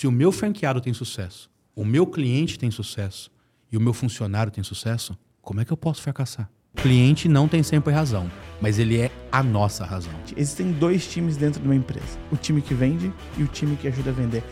Se o meu franqueado tem sucesso, o meu cliente tem sucesso e o meu funcionário tem sucesso, como é que eu posso fracassar? O cliente não tem sempre razão, mas ele é a nossa razão. Existem dois times dentro de uma empresa: o time que vende e o time que ajuda a vender.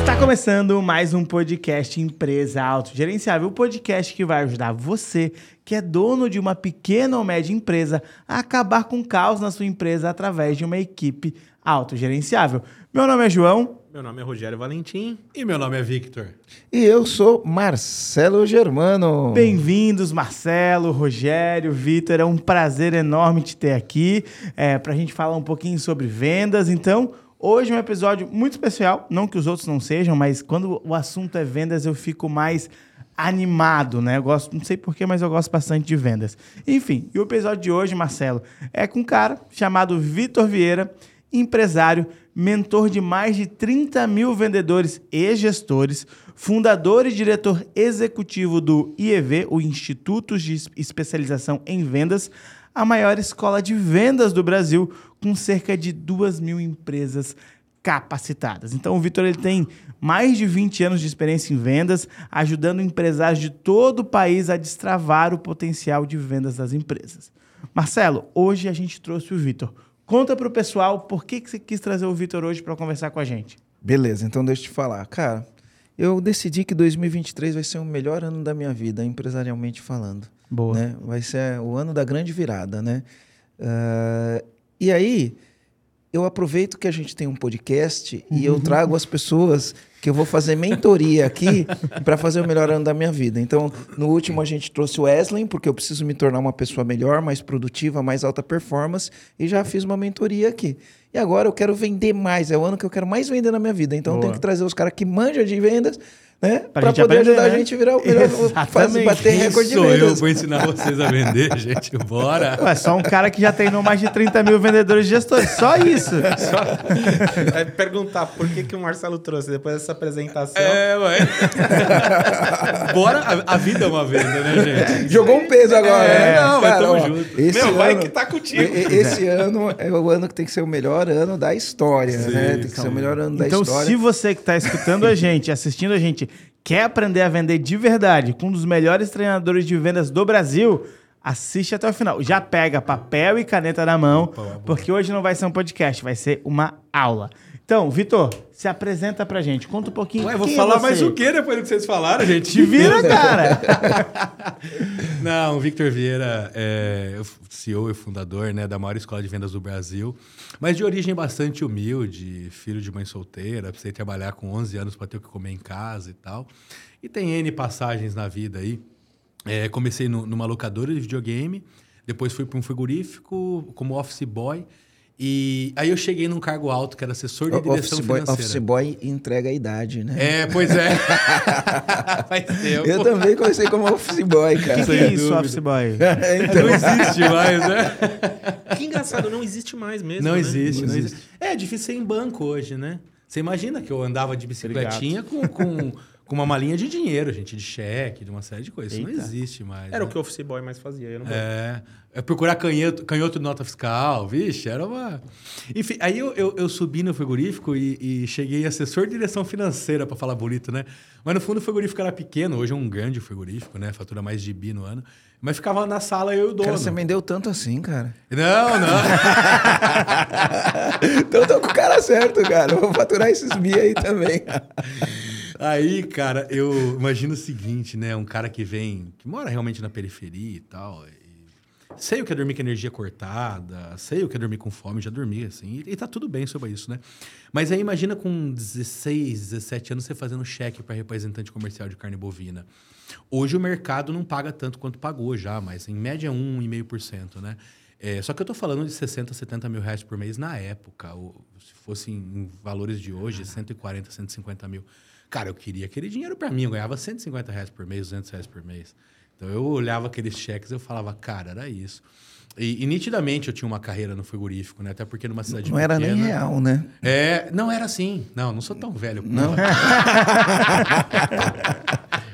Está começando mais um podcast Empresa Autogerenciável, o podcast que vai ajudar você, que é dono de uma pequena ou média empresa, a acabar com o caos na sua empresa através de uma equipe autogerenciável. Meu nome é João. Meu nome é Rogério Valentim. E meu nome é Victor. E eu sou Marcelo Germano. Bem-vindos, Marcelo, Rogério, Vitor. É um prazer enorme te ter aqui é, para a gente falar um pouquinho sobre vendas. Então, hoje é um episódio muito especial. Não que os outros não sejam, mas quando o assunto é vendas, eu fico mais animado, né? Eu gosto, não sei porquê, mas eu gosto bastante de vendas. Enfim, e o episódio de hoje, Marcelo, é com um cara chamado Vitor Vieira, empresário mentor de mais de 30 mil vendedores e gestores, fundador e diretor executivo do IEV, o Instituto de Especialização em Vendas, a maior escola de vendas do Brasil, com cerca de 2 mil empresas capacitadas. Então, o Vitor ele tem mais de 20 anos de experiência em vendas, ajudando empresários de todo o país a destravar o potencial de vendas das empresas. Marcelo, hoje a gente trouxe o Vitor Conta para o pessoal por que, que você quis trazer o Vitor hoje para conversar com a gente. Beleza, então deixa eu te falar. Cara, eu decidi que 2023 vai ser o melhor ano da minha vida, empresarialmente falando. Boa. Né? Vai ser o ano da grande virada, né? Uh, e aí, eu aproveito que a gente tem um podcast e eu trago as pessoas que eu vou fazer mentoria aqui para fazer o melhor ano da minha vida. Então, no último a gente trouxe o Wesley, porque eu preciso me tornar uma pessoa melhor, mais produtiva, mais alta performance, e já fiz uma mentoria aqui. E agora eu quero vender mais, é o ano que eu quero mais vender na minha vida. Então, eu tenho que trazer os caras que manjam de vendas né? Para poder aprender, ajudar né? a gente a virar o melhor, fazer, bater recorde de vendas. Sou eu vou ensinar vocês a vender, gente. Bora. Ué, só um cara que já treinou mais de 30 mil vendedores e gestores. Só isso. Só... É perguntar por que, que o Marcelo trouxe depois dessa apresentação. É, ué. Bora. A, a, vida é uma venda, né, gente? Jogou um peso agora. É, né? Não, mas tamo junto. Esse Meu, ano, vai que tá contigo. Esse ano é o ano que tem que ser o melhor ano da história, Sim, né? Tem que ser o melhor ano da então, história. Então, se você que está escutando a gente, assistindo a gente, Quer aprender a vender de verdade com um dos melhores treinadores de vendas do Brasil? Assiste até o final. Já pega papel e caneta na mão, porque hoje não vai ser um podcast, vai ser uma aula. Então, Vitor, se apresenta pra gente. Conta um pouquinho. Ué, vou é falar é mais o que depois do que vocês falaram, gente? Te vira, cara! Não, o Victor Vieira é CEO e fundador né, da maior escola de vendas do Brasil, mas de origem bastante humilde, filho de mãe solteira, precisei trabalhar com 11 anos para ter o que comer em casa e tal. E tem N passagens na vida aí. É, comecei no, numa locadora de videogame, depois fui para um frigorífico como office boy. E aí eu cheguei num cargo alto, que era assessor de direção office financeira. Boy, office boy entrega a idade, né? É, pois é. Faz tempo. Eu também comecei como office boy, cara. O que, que, é isso, office boy? então. Não existe mais, né? Que engraçado, não existe mais mesmo, Não né? existe, não, não existe. existe. É, difícil ser em banco hoje, né? Você imagina que eu andava de bicicletinha com, com com uma malinha de dinheiro, gente, de cheque, de uma série de coisas. Eita. Isso não existe mais. Era né? o que o office boy mais fazia. Eu não é, é procurar canhoto, canhoto de nota fiscal, vixe, era uma... Enfim, aí eu, eu, eu subi no frigorífico e, e, cheguei assessor de direção financeira, para falar bonito, né? Mas no fundo o frigorífico era pequeno, hoje é um grande frigorífico, né? Fatura mais de bi no ano. Mas ficava na sala eu e o dono. Cara, você vendeu tanto assim, cara. Não, não. então tô com o cara certo, cara. Vou faturar esses bi aí também. Aí, cara, eu imagino o seguinte, né? Um cara que vem, que mora realmente na periferia e tal. E sei o que é dormir com energia cortada, sei o que é dormir com fome, já dormi, assim. E, e tá tudo bem sobre isso, né? Mas aí imagina com 16, 17 anos você fazendo cheque para representante comercial de carne bovina. Hoje o mercado não paga tanto quanto pagou já, mas em média 1,5%, né? É, só que eu tô falando de 60, 70 mil reais por mês na época. Ou, se fosse em valores de hoje, 140, 150 mil. Cara, eu queria aquele dinheiro para mim. Eu ganhava 150 reais por mês, 200 reais por mês. Então eu olhava aqueles cheques e eu falava, cara, era isso. E, e, nitidamente eu tinha uma carreira no frigorífico, né? Até porque numa cidade não pequena... Não era nem real, né? É, não era assim. Não, não sou tão velho. Não.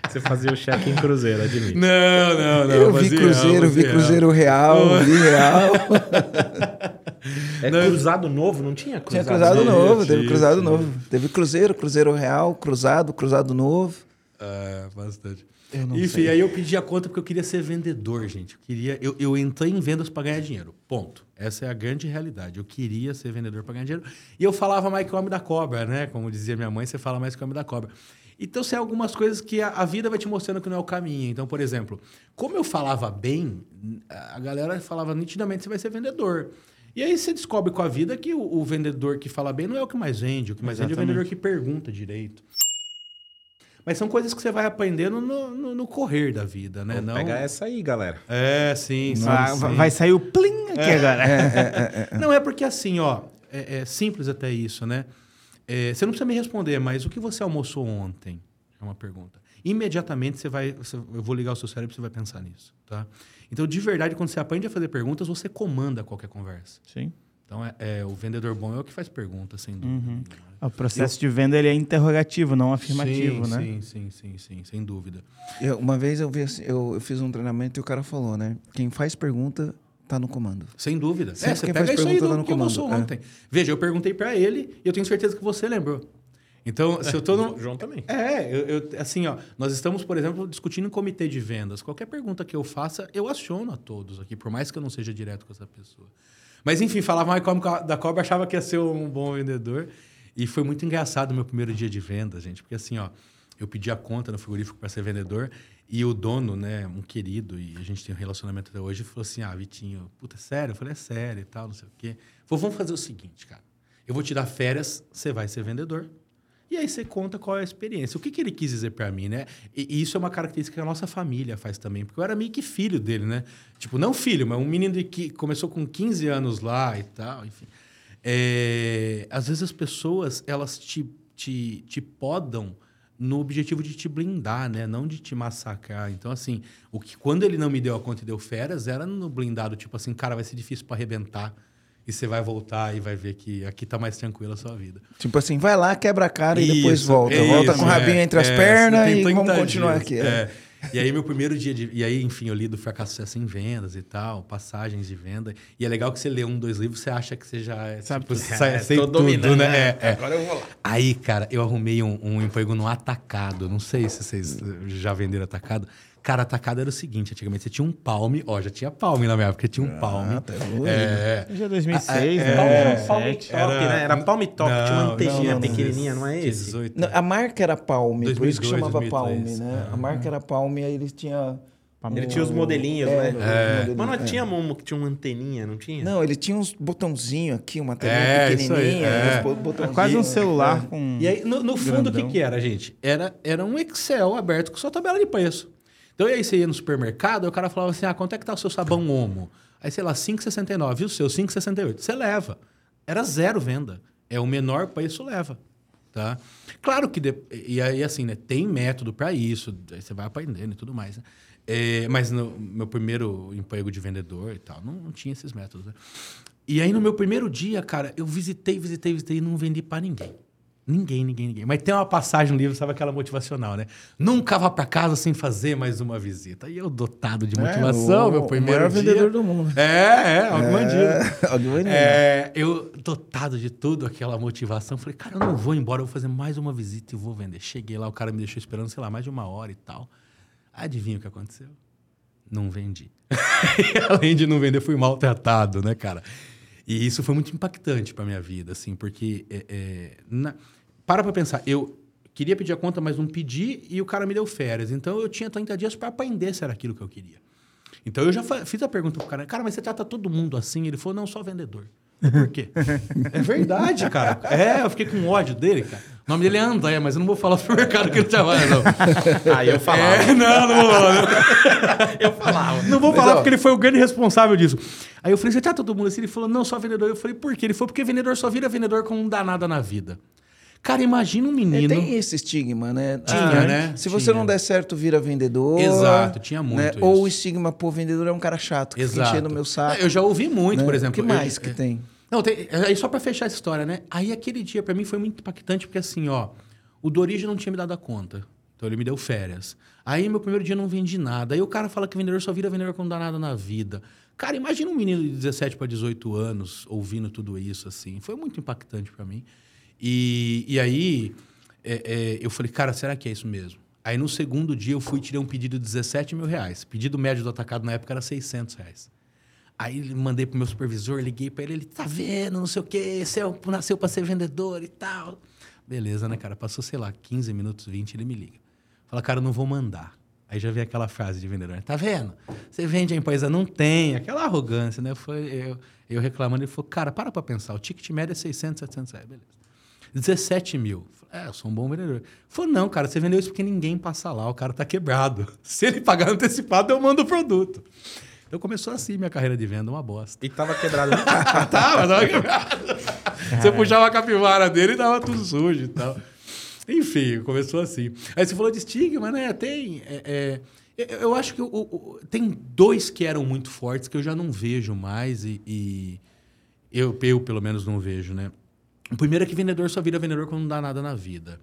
Você fazia o cheque em cruzeiro, admito. Não, não, não. Eu vi cruzeiro, real, vi cruzeiro real, real vi real. É Não, cruzado novo, não tinha Tinha cruzado, cruzado Tinha, novo, teve tinha, cruzado tinha. novo. Teve cruzeiro, cruzeiro real, cruzado, cruzado novo. É, bastante. Eu não Enfim, sei. aí eu pedi a conta porque eu queria ser vendedor, gente. Eu, queria, eu, eu entrei em vendas para ganhar dinheiro. Ponto. Essa é a grande realidade. Eu queria ser vendedor para ganhar dinheiro. E eu falava mais que o homem da cobra, né? Como dizia minha mãe, você fala mais que o homem da cobra. Então, são algumas coisas que a, a vida vai te mostrando que não é o caminho. Então, por exemplo, como eu falava bem, a galera falava nitidamente você vai ser vendedor. E aí você descobre com a vida que o, o vendedor que fala bem não é o que mais vende. O que mais vende é o Exatamente. vendedor que pergunta direito. Mas são coisas que você vai aprendendo no, no- no correr da vida, né? Vamos Não... pegar essa aí, galera. É, sim, sim, Vai, sim. vai sair o plim aqui agora. Não, é porque assim, ó, é, é simples até isso, né? É, você não precisa me responder, mas o que você almoçou ontem? É uma pergunta. Imediatamente você vai, você- eu vou ligar o seu cérebro e você vai pensar nisso, tá? Então, de verdade, quando você aprende a fazer perguntas, você comanda qualquer conversa. Sim. Então, é, é, o vendedor bom é o que faz perguntas, sem dúvida. nenhuma, né? O processo de venda ele é interrogativo, não afirmativo, sim, né? Sim, sim, sim, sim, sem dúvida. Eu- uma vez eu, vi, assim- eu, eu fiz um treinamento e o cara falou, né? Quem faz pergunta tá no comando. Sem dúvida. Sempre é, você quem pega faz isso aí do no que comando, é. ontem. Veja, eu perguntei pra ele e eu tenho certeza que você lembrou. Então, se eu tô no... João também. É, eu, eu- assim, ó, nós estamos, por exemplo, discutindo em comitê de vendas. Qualquer pergunta que eu faça, eu aciono a todos aqui, por mais que eu não seja direto com essa pessoa. Mas, enfim, falava mais como da cobra, achava que ia ser um bom vendedor. E foi muito engraçado o meu primeiro dia de venda, gente, porque assim, ó, eu pedi a conta no frigorífico para ser vendedor e o dono, né, um querido, e a gente tem um relacionamento até hoje, falou assim: Ah, Vitinho, puta, é sério? Eu falei: É sério e tal, não sei o quê. Falou: Vamos fazer o seguinte, cara. Eu vou te dar férias, você vai ser vendedor. E aí você conta qual é a experiência. O que, que ele quis dizer pra mim, né? E, isso é uma característica que a nossa família faz também, porque eu era meio que filho dele, né? Tipo, não filho, mas um menino que começou com 15 anos lá e tal, enfim. É, às vezes as pessoas, elas te, te, te podam no objetivo de te blindar, né? Não de te massacrar. Então, assim, o que quando ele não me deu a conta e deu férias, era no blindado, tipo assim, cara, vai ser difícil pra arrebentar. E você vai voltar e vai ver que aqui tá mais tranquila a sua vida. Tipo assim, vai lá, quebra a cara e depois Isso, volta. é volta isso, com o rabinho é, entre as é, pernas e 30 vamos continuar dias, aqui. é. é. E aí, meu primeiro dia de. E aí, enfim, eu li do fracasso sucesso em vendas e tal, passagens de venda. E é legal que você lê um, dois livros, você acha que você já é. Sabe tipo, É, sei tô tudo, dominando, né? né? É, é. Agora eu vou lá. Aí, cara, eu arrumei um, um emprego no atacado. Não sei se vocês já venderam atacado. Cara, atacado era o seguinte: antigamente você tinha um palme, ó, já tinha palme na minha época, tinha um palme. até hoje, é, Já é 2006, É, né? é, 2007. Top, né? Era Palm Top, tinha uma Não, anteninha não, não, pequenininha, não é esse? 18. Não, a marca era Palme, por isso que 2002, chamava 2003, Palme, né? é. A marca era Palme, aí eles tinham... Ele tinha os modelinhos, É, né? modelinhos, Mas não é. tinha um que tinha uma anteninha, não tinha? Não, ele tinha uns botãozinhos aqui, uma telinha É, pequenininha, é. uns bo- É botãozinhos. quase um celular com. E aí, no, no fundo, o que, que era, gente? Era, era um Excel aberto com sua tabela de preço. Então, aí você ia no supermercado, o cara falava assim, ah, quanto é que tá o seu sabão Omo? Aí, sei lá, 5,69. E o seu, 5,68. Você leva. Era zero venda. É o menor preço, leva. Tá? Claro que... de- E aí, assim, né? Tem método para isso. Você vai aprendendo e tudo mais, né? É, mas no meu primeiro emprego de vendedor e tal, não, não tinha esses métodos, né? E aí, no meu primeiro dia, cara, eu visitei, visitei, visitei e não vendi para ninguém. Ninguém, ninguém, ninguém. Mas tem uma passagem no livro, sabe aquela motivacional, né? Nunca vá para casa sem fazer mais uma visita. E eu, dotado de motivação, É, o- meu o primeiro maior dia... vendedor do mundo. É, é, bandido. É, algo bandido. É, eu, dotado de tudo, aquela motivação, falei, cara, eu não vou embora, eu vou fazer mais uma visita e vou vender. Cheguei lá, o cara me deixou esperando, sei lá, mais de uma hora e tal. Adivinha o que aconteceu? Não vendi. Além de não vender, fui maltratado, né, cara? E isso foi muito impactante pra minha vida, assim, porque. é, é, na- para pra pensar, eu queria pedir a conta, mas não pedi e o cara me deu férias. Então eu tinha 30 dias para aprender se era aquilo que eu queria. Então eu já fiz a pergunta pro cara, cara, mas você trata todo mundo assim? Ele falou, não, só vendedor. Por quê? é verdade, cara. É, eu fiquei com ódio dele, cara. O nome dele é André, mas eu não vou falar pro mercado que ele trabalha, não. Aí eu falava. É, não, não vou falar. Eu falava. Não vou Mas, falar ó, porque ele foi o grande responsável disso. Aí eu falei, você tá todo mundo assim? Ele falou, não, só vendedor. Eu falei, por quê? Ele falou, porque vendedor só vira vendedor com um danada na vida. Cara, imagina um É, menino. tem esse estigma, né? Tinha, Ah, né? Se você Tinha. não der certo, vira vendedor. Exato, tinha muito né? Ou o estigma, pô, vendedor é um cara chato, que Exato. enchendo meu saco. Eu já ouvi muito, né? por exemplo. O que eu- mais que é- tem? Não, tem, aí só pra fechar essa história, né? Aí aquele dia pra mim foi muito impactante, porque assim, ó, o Dorige não tinha me dado a conta. Então ele me deu férias. Aí meu primeiro dia eu não vendi nada. Aí o cara fala que vendedor só vira vendedor quando não dá nada na vida. Cara, imagina um menino de 17 para 18 anos ouvindo tudo isso, assim. Foi muito impactante para mim. E, e aí, é, é, eu falei, cara, será que é isso mesmo? Aí, no segundo dia, eu fui e tirei um pedido de 17 mil reais. Pedido médio do atacado na época era 600 reais. Aí, mandei pro meu supervisor, liguei para ele, ele, tá vendo, não sei o quê, você é nasceu para ser vendedor e tal. Beleza, né, cara? Passou, sei lá, 15 minutos, 20, ele me liga. Fala, cara, eu não vou mandar. Aí já vem aquela frase de vendedor, tá vendo? Você vende a empresa, não tem, aquela arrogância, né? Foi eu, eu reclamando, ele falou, cara, para pra pensar, o ticket médio é 600, 700 reais, beleza. 17 mil. Falei, é, eu sou um bom vendedor. Falou, não, cara, você vendeu isso porque ninguém passa lá, o cara tá quebrado. Se ele pagar antecipado, eu mando o produto. Então começou assim minha carreira de venda, uma bosta. E tava quebrado. né? tava, tava quebrado. Você puxava a capivara dele e tava tudo sujo e tal. Enfim, começou assim. Aí você falou de estigma, né? Tem. é, é, eu acho que o, o- tem dois que eram muito fortes que eu já não vejo mais e, e eu, eu, pelo menos, não vejo, né? O primeiro é que vendedor só vira vendedor quando não dá nada na vida.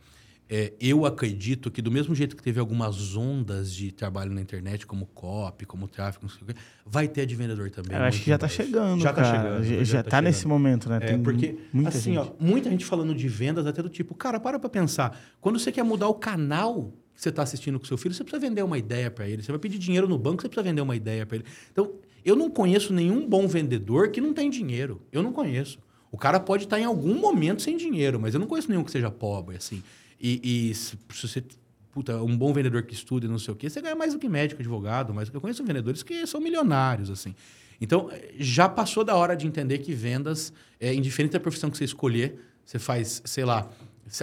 É, eu acredito que, do mesmo jeito que teve algumas ondas de trabalho na internet, como copy, como tráfego, não sei o quê, vai ter de vendedor também. Eu acho que já tá mais. chegando, Já tá cara. chegando, Já, já já tá tá nesse chegando. momento, né? É, Tem porque, muita assim, gente. ó, muita gente falando de vendas, até do tipo, cara, para pra pensar. Quando você quer mudar o canal que você está assistindo com seu filho, você precisa vender uma ideia para ele. Você vai pedir dinheiro no banco, você precisa vender uma ideia para ele. Então, eu não conheço nenhum bom vendedor que não tem dinheiro. Eu não conheço. O cara pode estar em algum momento sem dinheiro, mas eu não conheço nenhum que seja pobre, assim. E, e se, se você puta, um bom vendedor que estuda e não sei o quê, você ganha mais do que médico, advogado, mas eu conheço vendedores que são milionários, assim. Então, eh, já passou da hora de entender que vendas, é, indiferente da profissão que você escolher, você faz, sei lá,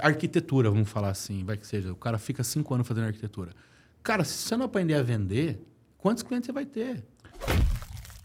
arquitetura, vamos falar assim, vai que seja. O cara fica cinco anos fazendo arquitetura. Cara, se você não aprender a vender, quantos clientes você vai ter?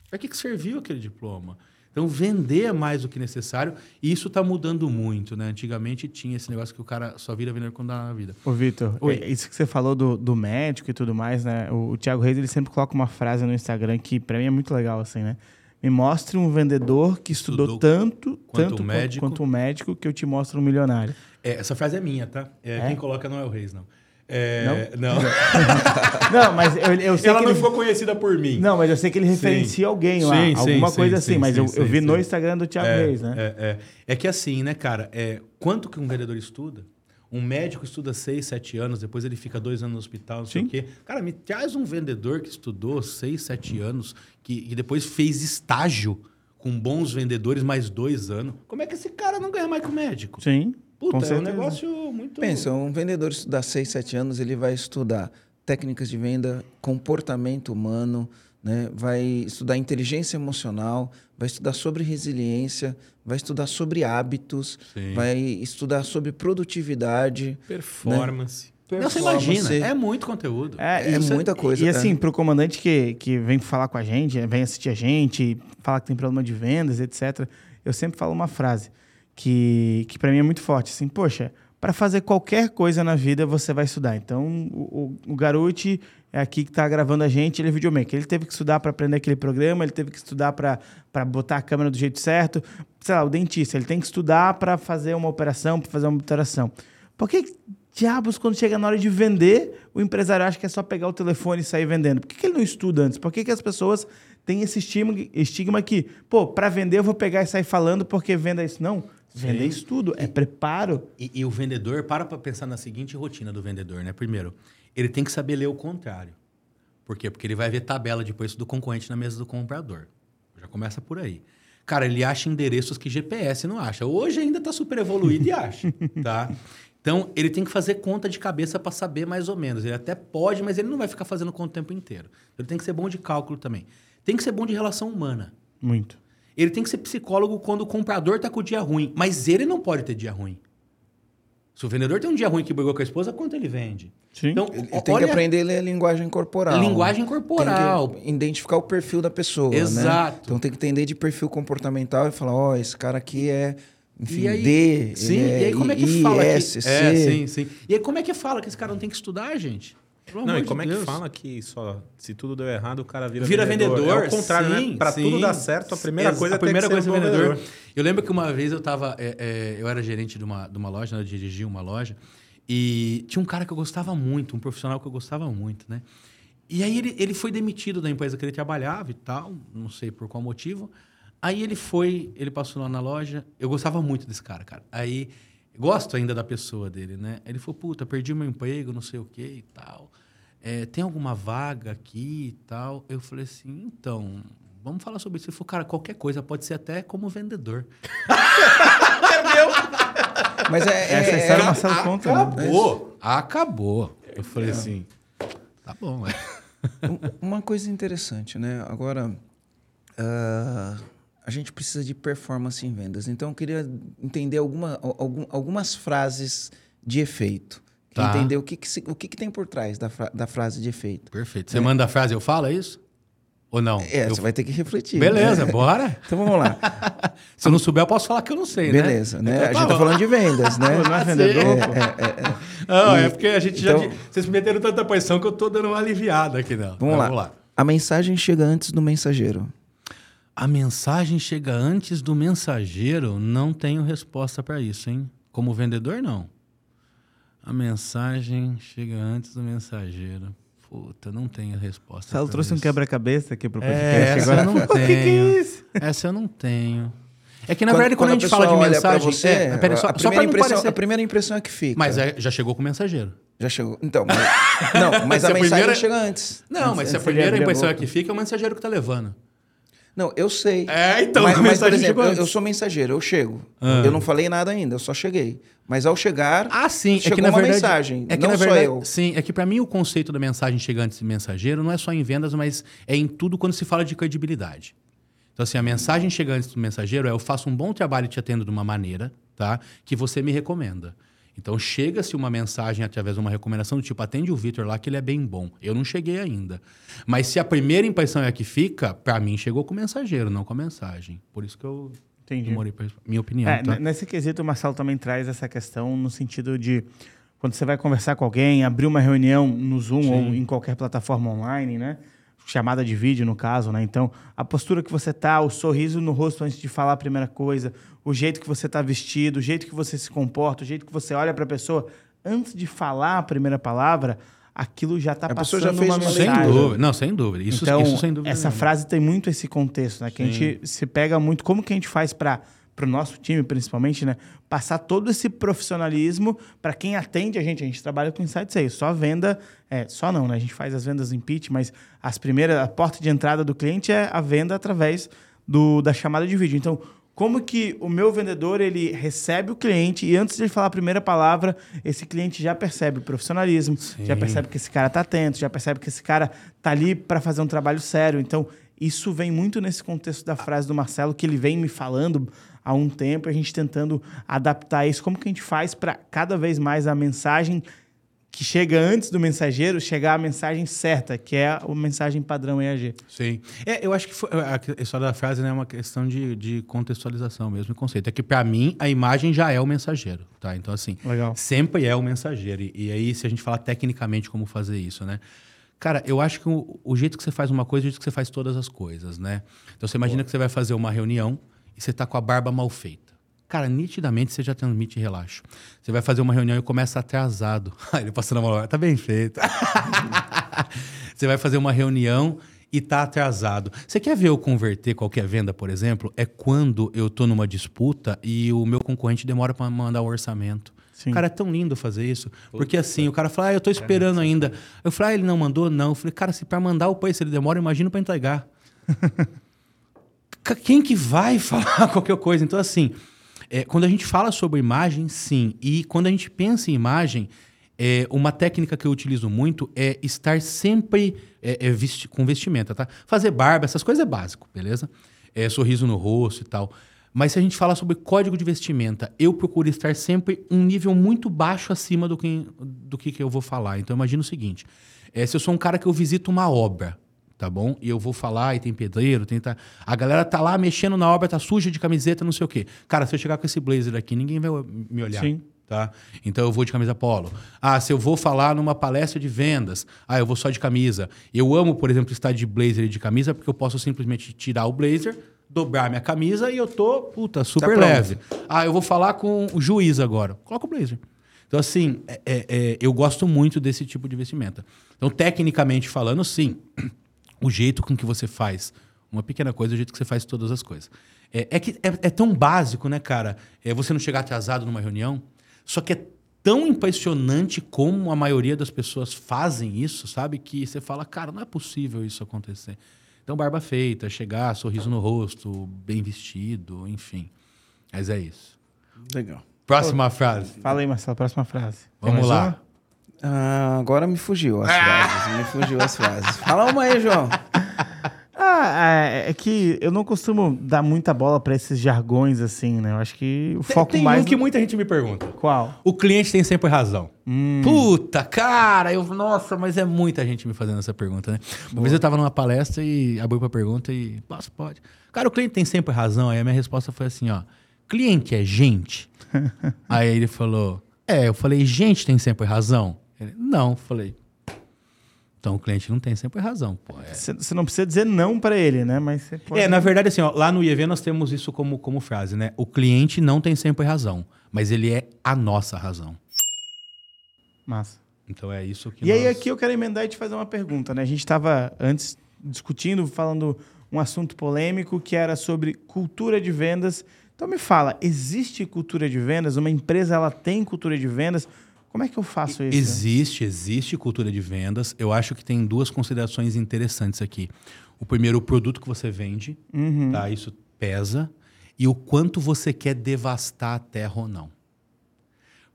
Para que, que serviu aquele diploma? Então, vender é mais do que necessário e isso está mudando muito, né? Antigamente tinha esse negócio que o cara só vira vendedor quando dá na vida. Ô, Vitor, é, isso que você falou do, do médico e tudo mais, né? O, o Thiago Reis, ele sempre coloca uma frase no Instagram que pra mim é muito legal, assim, né? Me mostre um vendedor que estudou, Estudou tanto, quanto tanto um médico. quanto um médico que eu te mostro um milionário. É, essa frase é minha, tá? É, É? Quem coloca não é o Reis, não. É, não? Não, mas eu, eu sei Ela que não ele... ficou conhecida por mim. Não, mas eu sei que ele referencia alguém lá, Sim, sim, alguma sim, coisa sim, assim, mas sim, eu, eu sim, vi no sim. Instagram do Thiago é, Reis, né? É, é. É que assim, né, cara? É, quanto que um vendedor estuda? Um médico estuda seis, sete anos, depois ele fica dois anos no hospital, não sei Sim. o quê. Cara, me traz um vendedor que estudou seis, sete anos, que, que depois fez estágio com bons vendedores mais dois anos. Como é que esse cara não ganha mais que o médico? Sim, com Puta, é um negócio muito... Pensa, um vendedor estudar 6, 7 anos, ele vai estudar técnicas de venda, comportamento humano, né? vai estudar inteligência emocional, vai estudar sobre resiliência, vai estudar sobre hábitos, Sim. vai estudar sobre produtividade. Performance. Não, você imagina, é muito conteúdo. É, É você- muita coisa, E é. assim, pro comandante que, que vem falar com a gente, vem assistir a gente, falar que tem problema de vendas, etc., eu sempre falo uma frase que, que para mim é muito forte. Assim, poxa, para fazer qualquer coisa na vida, você vai estudar. Então, o, o, o Garuti é aqui que tá gravando a gente, ele é videomaker. Ele teve que estudar para aprender aquele programa, ele teve que estudar para botar a câmera do jeito certo. Sei lá, o dentista, ele tem que estudar para fazer uma operação, para fazer uma operação. Por que diabos, quando chega na hora de vender, o empresário acha que é só pegar o telefone e sair vendendo? Por que, que ele não estuda antes? Por que, que as pessoas têm esse estigma, estigma que, pô, para vender eu vou pegar e sair falando porque venda é isso? Não. Vender é estudo, é preparo. E, e o vendedor, para para pensar na seguinte rotina do vendedor, né? Primeiro, ele tem que saber ler o contrário. Por quê? Porque ele vai ver tabela de preço do concorrente na mesa do comprador. Já começa por aí. Cara, ele acha endereços que GPS não acha. Hoje ainda está super evoluído e acha, tá? Então, ele tem que fazer conta de cabeça para saber mais ou menos. Ele até pode, mas ele não vai ficar fazendo conta o tempo inteiro. Ele tem que ser bom de cálculo também. Tem que ser bom de relação humana. Muito. Ele tem que ser psicólogo quando o comprador tá com o dia ruim, mas ele não pode ter dia ruim. Se o vendedor tem um dia ruim que brigou com a esposa, quanto ele vende? Sim. Então, Ele, tem olha- que aprender a ler a linguagem corporal. Linguagem corporal. Tem que identificar o perfil da pessoa. né? Exato. Então tem que entender de perfil comportamental e falar: ó, esse cara aqui é, enfim, E aí, D. sim, ele é e aí como é que I, fala S, que... C. É, sim, sim. E aí como é que fala que esse cara não tem que estudar, gente? Pelo Não, e de como é que fala que só se tudo deu errado, o cara vira, Vira vendedor. É o contrário, sim, né? Pra sim. tudo dar certo, a primeira coisa a é primeira que coisa ser é um vendedor. vendedor. Eu lembro que uma vez eu tava. é, é, eu era gerente de uma, de uma loja, né, eu dirigia uma loja, e tinha um cara que eu gostava muito, um profissional que eu gostava muito, né? E aí ele, ele foi demitido da empresa que ele trabalhava e tal, não sei por qual motivo. Aí ele foi, ele passou lá na loja. Eu gostava muito desse cara, cara. Aí, gosto ainda da pessoa dele, né? Ele falou, puta, perdi meu emprego, não sei o que e tal. É, tem alguma vaga aqui e tal? Eu falei assim, então, vamos falar sobre isso. Ele falou, cara, qualquer coisa, pode ser até como vendedor. Mas é, é- Essa é- história o Marcelo conta, né? Acabou. Acabou. Eu falei assim, tá bom, é. Um- Uma coisa interessante, né? Agora, ah, a gente precisa de performance em vendas. Então, eu queria entender alguma, algum- algumas frases de efeito. Tá. Entender o, que, que, o que, que tem por trás da, fra- da frase de efeito. Perfeito. Você manda a frase, eu falo, é isso? Ou não? É, Eu- você vai ter que refletir. Beleza, né? bora. Então, vamos lá. Se eu não souber, eu posso falar que eu não sei, né? Beleza, né? Então A tá gente tá falando de vendas, né? Não é vendedor, pô? Não, E- é porque a gente já. então- Vocês me meteram tanta pressão que eu tô dando uma aliviada aqui, não. Vamos, Mas lá. A mensagem chega antes do mensageiro. A mensagem chega antes do mensageiro? Não tenho resposta para isso, hein? Como vendedor, não. A mensagem chega antes do mensageiro. Puta, não tenho resposta. Pra trouxe um isso. quebra-cabeça aqui pro É, podcast. essa agora eu não O que, que é tenho. isso? Essa eu não tenho. É que, na Quando- verdade, quando, a gente fala de mensagem. você, é, só, a, só primeira pra não impressão, parecer. a primeira impressão é que fica. Mas é, já chegou com o mensageiro. Já chegou. Então, mas, não, mas a a mensagem primeira- chega antes. Não, mas se a primeira impressão é que fica, é o mensageiro que tá levando. Não, eu sei. É, então, mas, mas, por exemplo, eu, eu sou mensageiro, eu chego. Ah. Eu não falei nada ainda, eu só cheguei. Mas ao chegar, Ah, sim. chegou é que, na uma verdade, mensagem. É que, não na só verdade, eu. Sim, é que para mim o conceito da mensagem chega antes de mensageiro não é só em vendas, mas é em tudo quando se fala de credibilidade. Então, assim, a mensagem chega antes do mensageiro é eu faço um bom trabalho e te atendo de uma maneira, tá? Que você me recomenda. Então, chega-se uma mensagem através de uma recomendação do tipo, atende o Vitor lá que ele é bem bom. Eu não cheguei ainda. Mas se a primeira impressão é a que fica, para mim chegou com o mensageiro, não com a mensagem. Por isso que eu Entendi. demorei pra... Minha opinião, É, tá? Nesse quesito, o Marcelo também traz essa questão no sentido de quando você vai conversar com alguém, abrir uma reunião no Zoom ou em qualquer plataforma online, né? Chamada de vídeo, no caso, né? Então, a postura que você tá, o sorriso no rosto antes de falar a primeira coisa, o jeito que você tá vestido, o jeito que você se comporta, o jeito que você olha para a pessoa antes de falar a primeira palavra, aquilo já tá A pessoa passando já fez uma uma Sem mensagem. dúvida. Não, sem dúvida. Isso, então, isso sem dúvida. essa nenhuma. frase tem muito esse contexto, né? Que a gente se pega muito. Como que a gente faz para o nosso time, principalmente, né? Passar todo esse profissionalismo para quem atende a gente. A gente trabalha com Insight Sales. Só venda, é, só não, né? A gente faz as vendas em pitch, mas as primeiras, a porta de entrada do cliente é a venda através do, da chamada de vídeo. Então, como que o meu vendedor ele recebe o cliente e antes de ele falar a primeira palavra, esse cliente já percebe o profissionalismo, já percebe que esse cara tá atento, já percebe que esse cara tá ali para fazer um trabalho sério. Então, isso vem muito nesse contexto da frase do Marcelo que ele vem me falando há um tempo, a gente tentando adaptar isso. Como que a gente faz para cada vez mais a mensagem que chega antes do mensageiro chegar a mensagem certa, que é a mensagem padrão EAG. Sim. É, eu acho que foi- a história da frase né, é uma questão de, de contextualização mesmo, e conceito. É que, para mim, a imagem já é o mensageiro, tá? Então, assim, Legal. sempre é o mensageiro. E, e aí, se a gente falar tecnicamente como fazer isso, né? Cara, eu acho que o, o jeito que você faz uma coisa é o jeito que você faz todas as coisas, né? Então, você imagina que você vai fazer uma reunião e você tá com a barba mal feita. Cara, nitidamente você já transmite relaxo. Você vai fazer uma reunião e começa atrasado. Aí ele passando a mão, tá bem feito. você vai fazer uma reunião e tá atrasado. Você quer ver eu converter qualquer venda, por exemplo? É quando eu tô numa disputa e o meu concorrente demora para mandar o orçamento. Sim. Cara, é tão lindo fazer isso. Porque assim, o cara fala, ah, eu tô esperando ainda. Eu falei, ah, ele não mandou? Não. Eu falei, cara, se para mandar o preço ele demora, imagina para entregar. Quem que vai falar qualquer coisa? Então, assim, é, quando a gente fala sobre imagem, sim. E quando a gente pensa em imagem, é, uma técnica que eu utilizo muito é estar sempre é, é, vesti- com vestimenta, tá? Fazer barba, essas coisas é básico, beleza? É, sorriso no rosto e tal. Mas se a gente fala sobre código de vestimenta, eu procuro estar sempre um nível muito baixo acima do que, do que, que eu vou falar. Então, imagina o seguinte: é, se eu sou um cara que eu visito uma obra, tá bom? E eu vou falar e tem pedreiro, tem tá... a galera tá lá mexendo na obra, tá suja de camiseta, não sei o quê. Cara, se eu chegar com esse blazer aqui, ninguém vai me olhar. Sim. Tá? Então eu vou de camisa polo. Ah, se eu vou falar numa palestra de vendas, ah, eu vou só de camisa. Eu amo, por exemplo, estar de blazer e de camisa, porque eu posso simplesmente tirar o blazer, dobrar minha camisa e eu tô, puta, super pronto. leve. Ah, eu vou falar com o juiz agora. Coloca o blazer. Então, assim, é- é- é, eu gosto muito desse tipo de vestimenta. Então, tecnicamente falando, sim, o jeito com que você faz uma pequena coisa, é o jeito que você faz todas as coisas. É, é que é, é tão básico, né, cara? É você não chegar atrasado numa reunião, só que é tão impressionante como a maioria das pessoas fazem isso, sabe? Que você fala, cara, não é possível isso acontecer. Então, barba feita, chegar, sorriso no rosto, bem vestido, enfim. Mas é isso. Legal. Próxima frase. Fala aí, Marcelo, próxima frase. Vamos lá. uma? Ah, agora me fugiu as frases. Me fugiu as frases. Fala uma aí, João. Ah, é, é que eu não costumo dar muita bola pra esses jargões assim, né? Eu acho que o foco Tem mais. um que no- muita gente me pergunta. Qual? O cliente tem sempre razão. Hum. Puta, cara, eu, nossa, mas é muita gente me fazendo essa pergunta, né? Uma vez eu tava numa palestra e abriu pra pergunta e, posso, pode. Cara, o cliente tem sempre razão. Aí a minha resposta foi assim, ó, cliente é gente? Aí ele falou, é, eu falei, gente tem sempre razão? Ele, não, falei, então o cliente não tem sempre razão. É, Você não precisa dizer não pra ele, né? Mas você pode. é, na verdade, assim, ó, lá no IEV nós temos isso como, como frase, né? O cliente não tem sempre razão, mas ele é a nossa razão. Massa. Então é isso que E aí nós- aqui eu quero emendar e te fazer uma pergunta, né? A gente estava antes discutindo, falando um assunto polêmico que era sobre cultura de vendas. Então me fala, existe cultura de vendas? Uma empresa ela tem cultura de vendas? Como é que eu faço isso? Existe, existe cultura de vendas. Eu acho que tem duas considerações interessantes aqui. O primeiro, o produto que você vende, Uhum. tá? Isso pesa. E o quanto você quer devastar a terra ou não.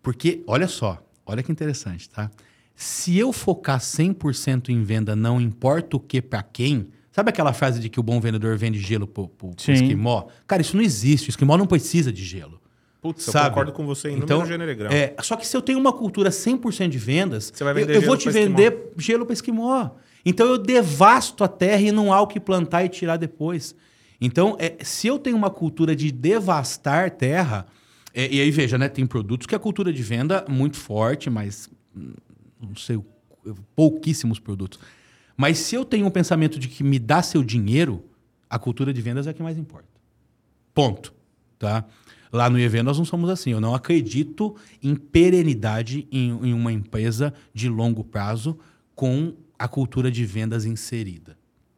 Porque, olha só, olha que interessante, tá? Se eu focar 100% em venda, não importa o que para quem. Sabe aquela frase de que o bom vendedor vende gelo pro, pro, pro esquimó? Cara, isso não existe. O esquimó não precisa de gelo. Putz, eu Sabe? concordo com você em Então, número gênero e grau. É, só que se eu tenho uma cultura 100% de vendas, eu- eu, vou te vender gelo para esquimó. Então eu devasto a terra e não há o que plantar e tirar depois. Então, é, se eu tenho uma cultura de devastar terra, é, e aí veja, né, tem produtos que a cultura de venda é muito forte, mas hum, não sei, pouquíssimos produtos. Mas se eu tenho um pensamento de que me dá seu dinheiro, a cultura de vendas é a que mais importa. Ponto. Tá? Lá no IEV nós não somos assim. Eu não acredito em perenidade em, em uma empresa de longo prazo com a cultura de vendas inserida.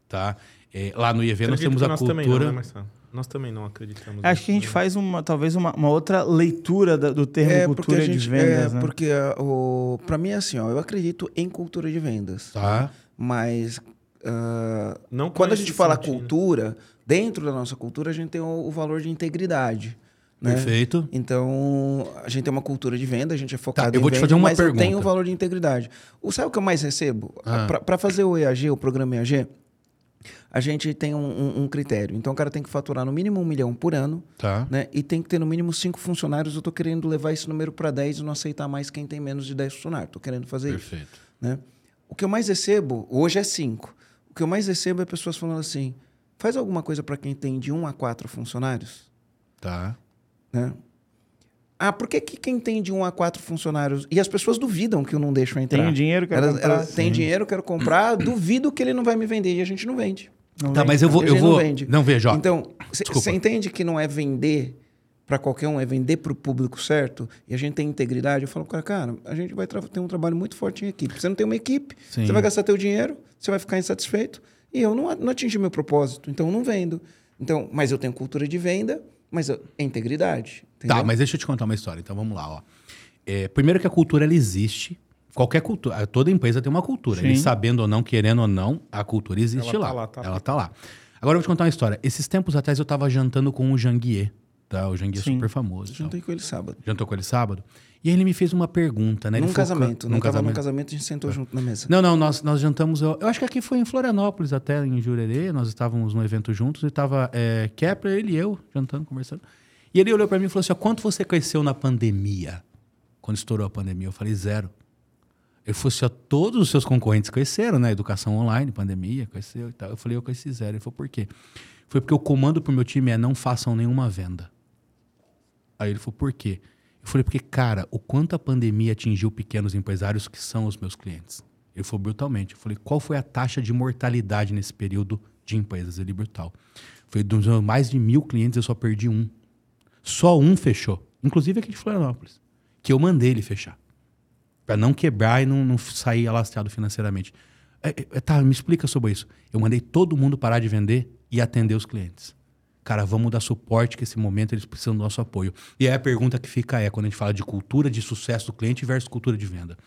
Tá? É, lá no IEV nós temos a nós cultura. Também não, né, Marcelo? Nós também não acreditamos. Acho que a gente né? faz uma, talvez uma, uma outra leitura da- do termo É, cultura a gente, de vendas, é, né? porque o, pra mim é assim, ó, eu acredito em cultura de vendas. Tá? Mas ah, Não quando a gente fala sentido. cultura, dentro da nossa cultura a gente tem o, o valor de integridade. Né? Perfeito. Então, a gente tem uma cultura de venda, a gente é focado Tá, eu vou te venda, fazer uma mas eu pergunta. tenho o valor de integridade. O, sabe o que eu mais recebo? Ah. Para fazer o EAG, o programa EAG, a gente tem um, um- um critério. Então, o cara tem que faturar no mínimo um milhão por ano, Tá. né? E tem que ter no mínimo cinco funcionários. Eu tô querendo levar esse número para 10 e não aceitar mais quem tem menos de 10 funcionários. Tô querendo fazer isso Perfeito. né? O que eu mais recebo, hoje é cinco. O que eu mais recebo é pessoas falando assim: faz alguma coisa para quem tem de um a quatro funcionários, Tá. Né? Ah, por que, que quem tem de um a quatro funcionários. E as pessoas duvidam que eu não deixo entrar. Tenho dinheiro, quero Elas, comprar. elas têm dinheiro, quero comprar, duvido que ele não vai me vender. E a gente não vende. Não Tá, vem? mas eu vou. Eu gente não vou... vende. Não, veja, ó. Então, você entende que não é vender para qualquer um, é vender para o público certo, e a gente tem integridade. Eu falo, cara, cara, a gente vai ter um trabalho muito forte em equipe. Você não tem uma equipe, Sim. você vai gastar teu dinheiro, você vai ficar insatisfeito, e eu não, não atingi meu propósito, então eu não vendo. Então, mas eu tenho cultura de venda, mas eu- é integridade. Entendeu? Tá, mas deixa eu te contar uma história. Então vamos lá, ó. É, primeiro que a cultura ela existe. Qualquer cultura, toda empresa tem uma cultura. Sim. Sabendo ou não, querendo ou não, a cultura existe Ela lá. tá lá, tá ela tá lá. Agora eu vou te contar uma história. Esses tempos atrás eu tava jantando com o Janguier, tá? O Janguier é super famoso. tal. Juntei com ele sábado. Jantou com ele sábado. E aí ele me fez uma pergunta, né? Ele num foca- casamento. Num Não tava num casamento. casamento, a gente sentou junto na mesa. Não, não, nós, nós jantamos. Eu, eu acho que aqui foi em Florianópolis, até em Jurerê. Nós estávamos no evento juntos e tava é, Kepler, ele e eu, jantando, conversando. E ele olhou para mim e falou assim: ó, quanto você cresceu na pandemia? Quando estourou a pandemia? Eu falei, zero. Ele falou assim: ó, todos os seus concorrentes cresceram, né? Educação online, pandemia, cresceu e tal. Eu falei, eu cresci zero. Ele falou, por quê? Foi porque o comando pro meu time é não façam nenhuma venda. Aí ele falou, por quê? Eu falei, porque, cara, o quanto a pandemia atingiu pequenos empresários que são os meus clientes. Ele falou brutalmente. Eu falei, qual foi a taxa de mortalidade nesse período de empresas? Ele brutal. Foi dos mais de mil clientes, eu só perdi um. Só um fechou. Inclusive aqui de Florianópolis. Que eu mandei ele fechar. Para não quebrar e não, não sair alastrado financeiramente. É, é, tá, me explica sobre isso. Eu mandei todo mundo parar de vender e atender os clientes. Cara, vamos dar suporte que esse momento eles precisam do nosso apoio. E aí a pergunta que fica é, quando a gente fala de cultura de sucesso do cliente versus cultura de venda.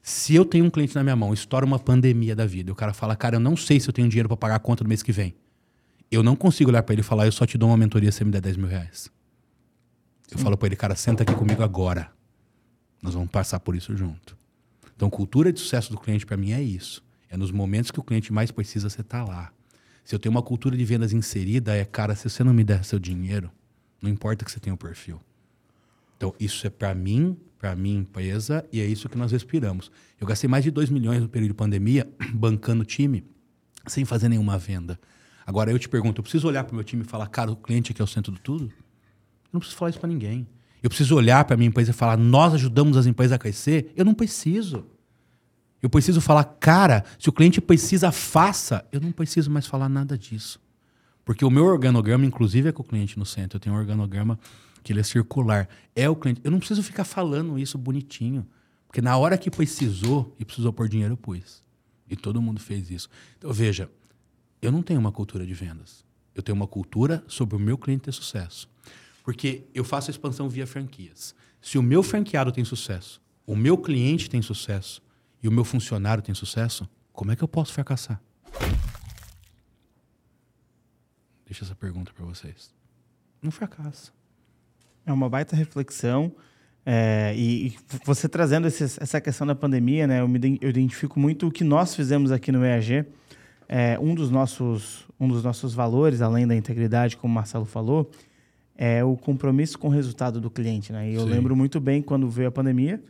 Se eu tenho um cliente na minha mão, estoura uma pandemia da vida, e o cara fala, cara, eu não sei se eu tenho dinheiro para pagar a conta do mês que vem. Eu não consigo olhar para ele e falar, eu só te dou uma mentoria se você me der 10 mil reais. Eu falo para ele, cara, senta aqui comigo agora. Nós vamos passar por isso junto. Então, cultura de sucesso do cliente para mim é isso. É nos momentos que o cliente mais precisa, você tá lá. Se eu tenho uma cultura de vendas inserida, é, cara, se você não me der seu dinheiro, não importa que você tenha o perfil. Então, isso é para mim, para minha empresa, e é isso que nós respiramos. Eu gastei mais de 2 milhões no período de pandemia bancando time, sem fazer nenhuma venda. Agora, eu te pergunto, eu preciso olhar para o meu time e falar, cara, o cliente aqui é o centro de tudo? Eu não preciso falar isso para ninguém. Eu preciso olhar para a minha empresa e falar, nós ajudamos as empresas a crescer? Eu não preciso. Eu preciso falar, cara, se o cliente precisa, faça. Eu não preciso mais falar nada disso. Porque o meu organograma, inclusive, é com o cliente no centro. Eu tenho um organograma que ele é circular. É o cliente. Eu não preciso ficar falando isso bonitinho. Porque na hora que precisou e precisou pôr dinheiro, eu pus. E todo mundo fez isso. Então, veja, eu não tenho uma cultura de vendas. Eu tenho uma cultura sobre o meu cliente ter sucesso. Porque eu faço a expansão via franquias. Se o meu franqueado tem sucesso, o meu cliente tem sucesso, e o meu funcionário tem sucesso, como é que eu posso fracassar? Deixa essa pergunta para vocês. Não fracassa. É uma baita reflexão. É, e, e, você trazendo esse, essa questão da pandemia, né, eu, me, eu identifico muito o que nós fizemos aqui no EAG. É, um, dos nossos, um dos nossos valores, além da integridade, como o Marcelo falou, é o compromisso com o resultado do cliente. Né? E eu Sim. lembro muito bem quando veio a pandemia,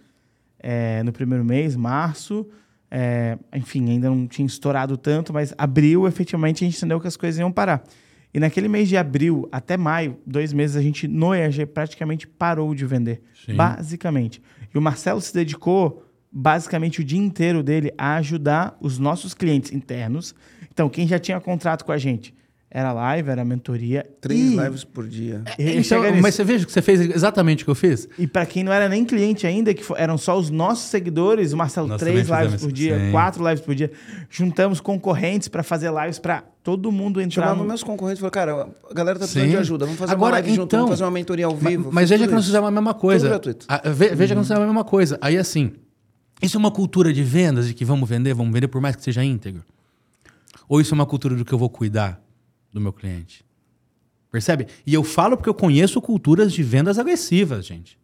é, no primeiro mês, março. É, enfim, ainda não tinha estourado tanto, mas abril, efetivamente, a gente entendeu que as coisas iam parar. E naquele mês de abril até maio, dois meses, a gente no EAG praticamente parou de vender. Sim. Basicamente. E o Marcelo se dedicou basicamente o dia inteiro dele a ajudar os nossos clientes internos. Então, quem já tinha contrato com a gente era live, era mentoria. Três e... lives por dia. Então, mas você veja que você fez exatamente o que eu fiz? E para quem não era nem cliente ainda, que eram só os nossos seguidores, o Marcelo, Nós três lives por dia, sim. quatro lives por dia. Juntamos concorrentes para fazer lives para todo mundo entrar. Chamava no... meus concorrentes e falou, cara, a galera tá precisando sim. de ajuda, vamos fazer Agora, uma live então, junto, vamos fazer uma mentoria ao vivo. Mas, mas veja que nós fizemos a mesma coisa. Tudo gratuito. A, ve, veja uhum. que nós fizemos a mesma coisa. Aí assim, isso é uma cultura de vendas, de que vamos vender, vamos vender por mais que seja íntegro? Ou isso é uma cultura do que eu vou cuidar? Do meu cliente. Percebe? E eu falo porque eu conheço culturas de vendas agressivas, gente.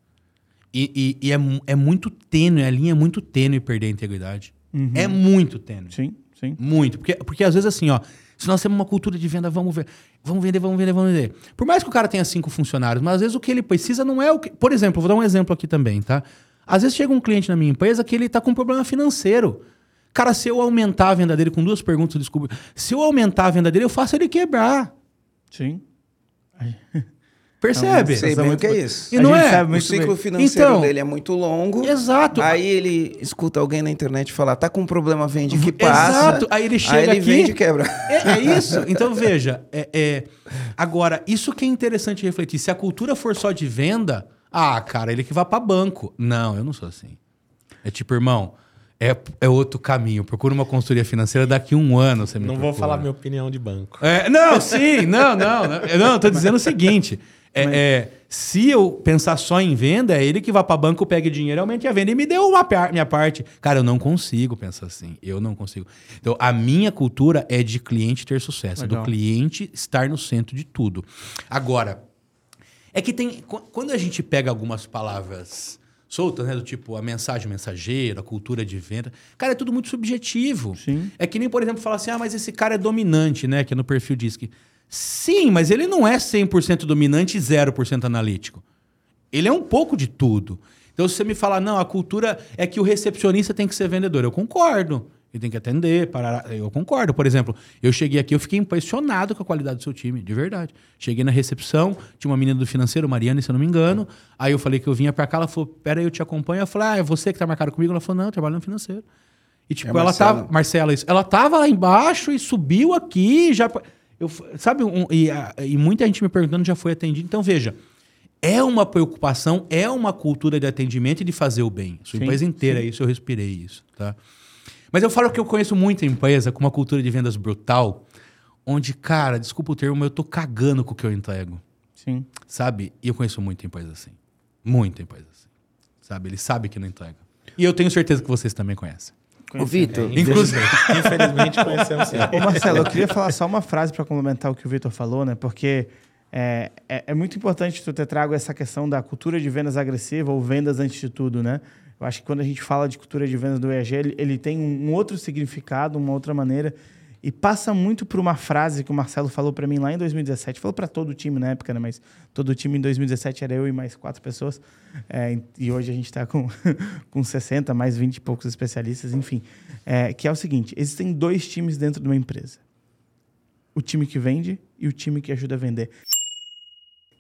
E, e, e é, é muito tênue, a linha é muito tênue perder a integridade. Uhum. É muito tênue. Sim, sim. Muito. Porque, porque às vezes assim, ó, se nós temos uma cultura de venda, vamos ver, vamos vender, vamos vender, vamos vender. Por mais que o cara tenha cinco funcionários, mas às vezes o que ele precisa não é o que. Por exemplo, vou dar um exemplo aqui também, tá? Às vezes chega um cliente na minha empresa que ele está com um problema financeiro. Cara, se eu aumentar a venda dele com duas perguntas, desculpa. Se eu aumentar a venda dele, eu faço ele quebrar. Sim. Percebe? Sei bem o que é isso. E não é? O ciclo financeiro então, dele é muito longo. Exato. Aí ele escuta alguém na internet falar, tá com um problema, vende que passa. Exato. Aí ele chega aí ele aqui... vende e quebra. É, é isso. Então, veja. É, é, Agora, isso que é interessante refletir. Se a cultura for só de venda, ah, cara, ele que vai para banco. Não, eu não sou assim. É tipo, irmão é, é outro caminho. Procura uma consultoria financeira daqui a um ano. Você me não procura. vou falar minha opinião de banco. É, não, sim, não, não. Não, tô dizendo o seguinte. É, Mas... é, se eu pensar só em venda, é ele que vai para banco, pegue dinheiro, aumente a venda e me deu uma minha parte. Cara, eu não consigo pensar assim. Eu não consigo. Então, a minha cultura é de cliente ter sucesso, Legal. do cliente estar no centro de tudo. Agora, é que tem. Quando a gente pega algumas palavras soltas, né? Do tipo a mensagem mensageira, a cultura de venda. Cara, é tudo muito subjetivo. Sim. É que nem, por exemplo, falar assim, ah, mas esse cara é dominante, né? Que no perfil diz que. Sim, mas ele não é 100% dominante e 0% analítico. Ele é um pouco de tudo. Então, se você me falar, não, a cultura é que o recepcionista tem que ser vendedor, eu concordo. Ele tem que atender, parar. Eu concordo. Por exemplo, eu cheguei aqui, eu fiquei impressionado com a qualidade do seu time, de verdade. Cheguei na recepção, tinha uma menina do financeiro, Mariana, se eu não me engano. Aí eu falei que eu vinha para cá, ela falou: Pera aí, eu te acompanho. Eu falei: Ah, é você que tá marcado comigo? Ela falou: Não, eu trabalho no financeiro. E tipo, é ela Marcela. tava. Marcela, isso. Ela tava lá embaixo e subiu aqui, já. Eu, sabe, um, e, e muita gente me perguntando já foi atendido. Então, veja, é uma preocupação, é uma cultura de atendimento e de fazer o bem. Sua Sim, empresa inteira, é isso eu respirei isso, tá? Mas eu falo que eu conheço muita empresa com uma cultura de vendas brutal, onde, cara, desculpa o termo, eu tô cagando com o que eu entrego, Sim. sabe? E eu conheço muita empresa assim. Muita empresa assim. Sabe? Ele sabe que não entrega. E eu tenho certeza que vocês também conhecem. Ô, Vitor, Inclusive. Infelizmente conhecemos sim. Ô, Marcelo, eu queria falar só uma frase para complementar o que o Vitor falou, né? Porque é, é, é muito importante tu ter trago essa questão da cultura de vendas agressiva ou vendas antes de tudo, né? Eu acho que quando a gente fala de cultura de vendas do EAG, ele, ele tem um outro significado, uma outra maneira. E passa muito por uma frase que o Marcelo falou para mim lá em 2017. Falou para todo o time na época, né? Mas todo o time em 2017 era eu e mais quatro pessoas. É, e hoje a gente está com, com 60, mais 20 e poucos especialistas, enfim. É, que é o seguinte: existem dois times dentro de uma empresa: o time que vende e o time que ajuda a vender.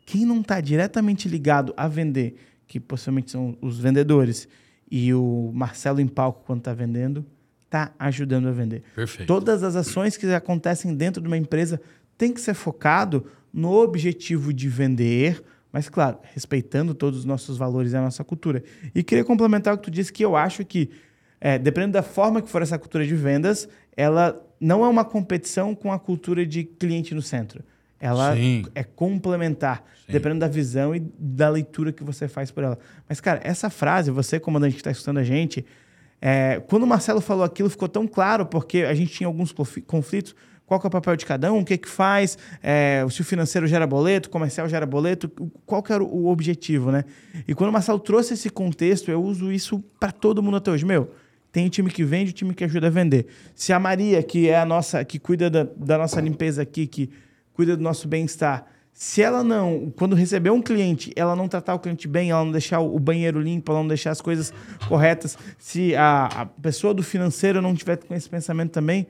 Quem não está diretamente ligado a vender, que possivelmente são os vendedores, e o Marcelo em palco quando está vendendo, está ajudando a vender. Perfeito. Todas as ações que acontecem dentro de uma empresa tem que ser focado no objetivo de vender, mas claro, respeitando todos os nossos valores e a nossa cultura. E queria complementar o que tu disse, que eu acho que, é, dependendo da forma que for essa cultura de vendas, ela não é uma competição com a cultura de cliente no centro. Ela Sim. é complementar, Sim. dependendo da visão e da leitura que você faz por ela. Mas, cara, essa frase, você, comandante que está escutando a gente, é, quando o Marcelo falou aquilo, ficou tão claro, porque a gente tinha alguns conflitos. Qual é o papel de cada um? O que que faz? É, se o financeiro gera boleto, o comercial gera boleto, qual que era o o objetivo, né? E quando o Marcelo trouxe esse contexto, eu uso isso para todo mundo até hoje. Meu, tem o time que vende, o time que ajuda a vender. Se a Maria, que é a nossa, que cuida da, da nossa limpeza aqui, que cuida do nosso bem-estar, se ela não, quando receber um cliente, ela não tratar o cliente bem, ela não deixar o banheiro limpo, ela não deixar as coisas corretas, se a, a pessoa do financeiro não tiver com esse pensamento também,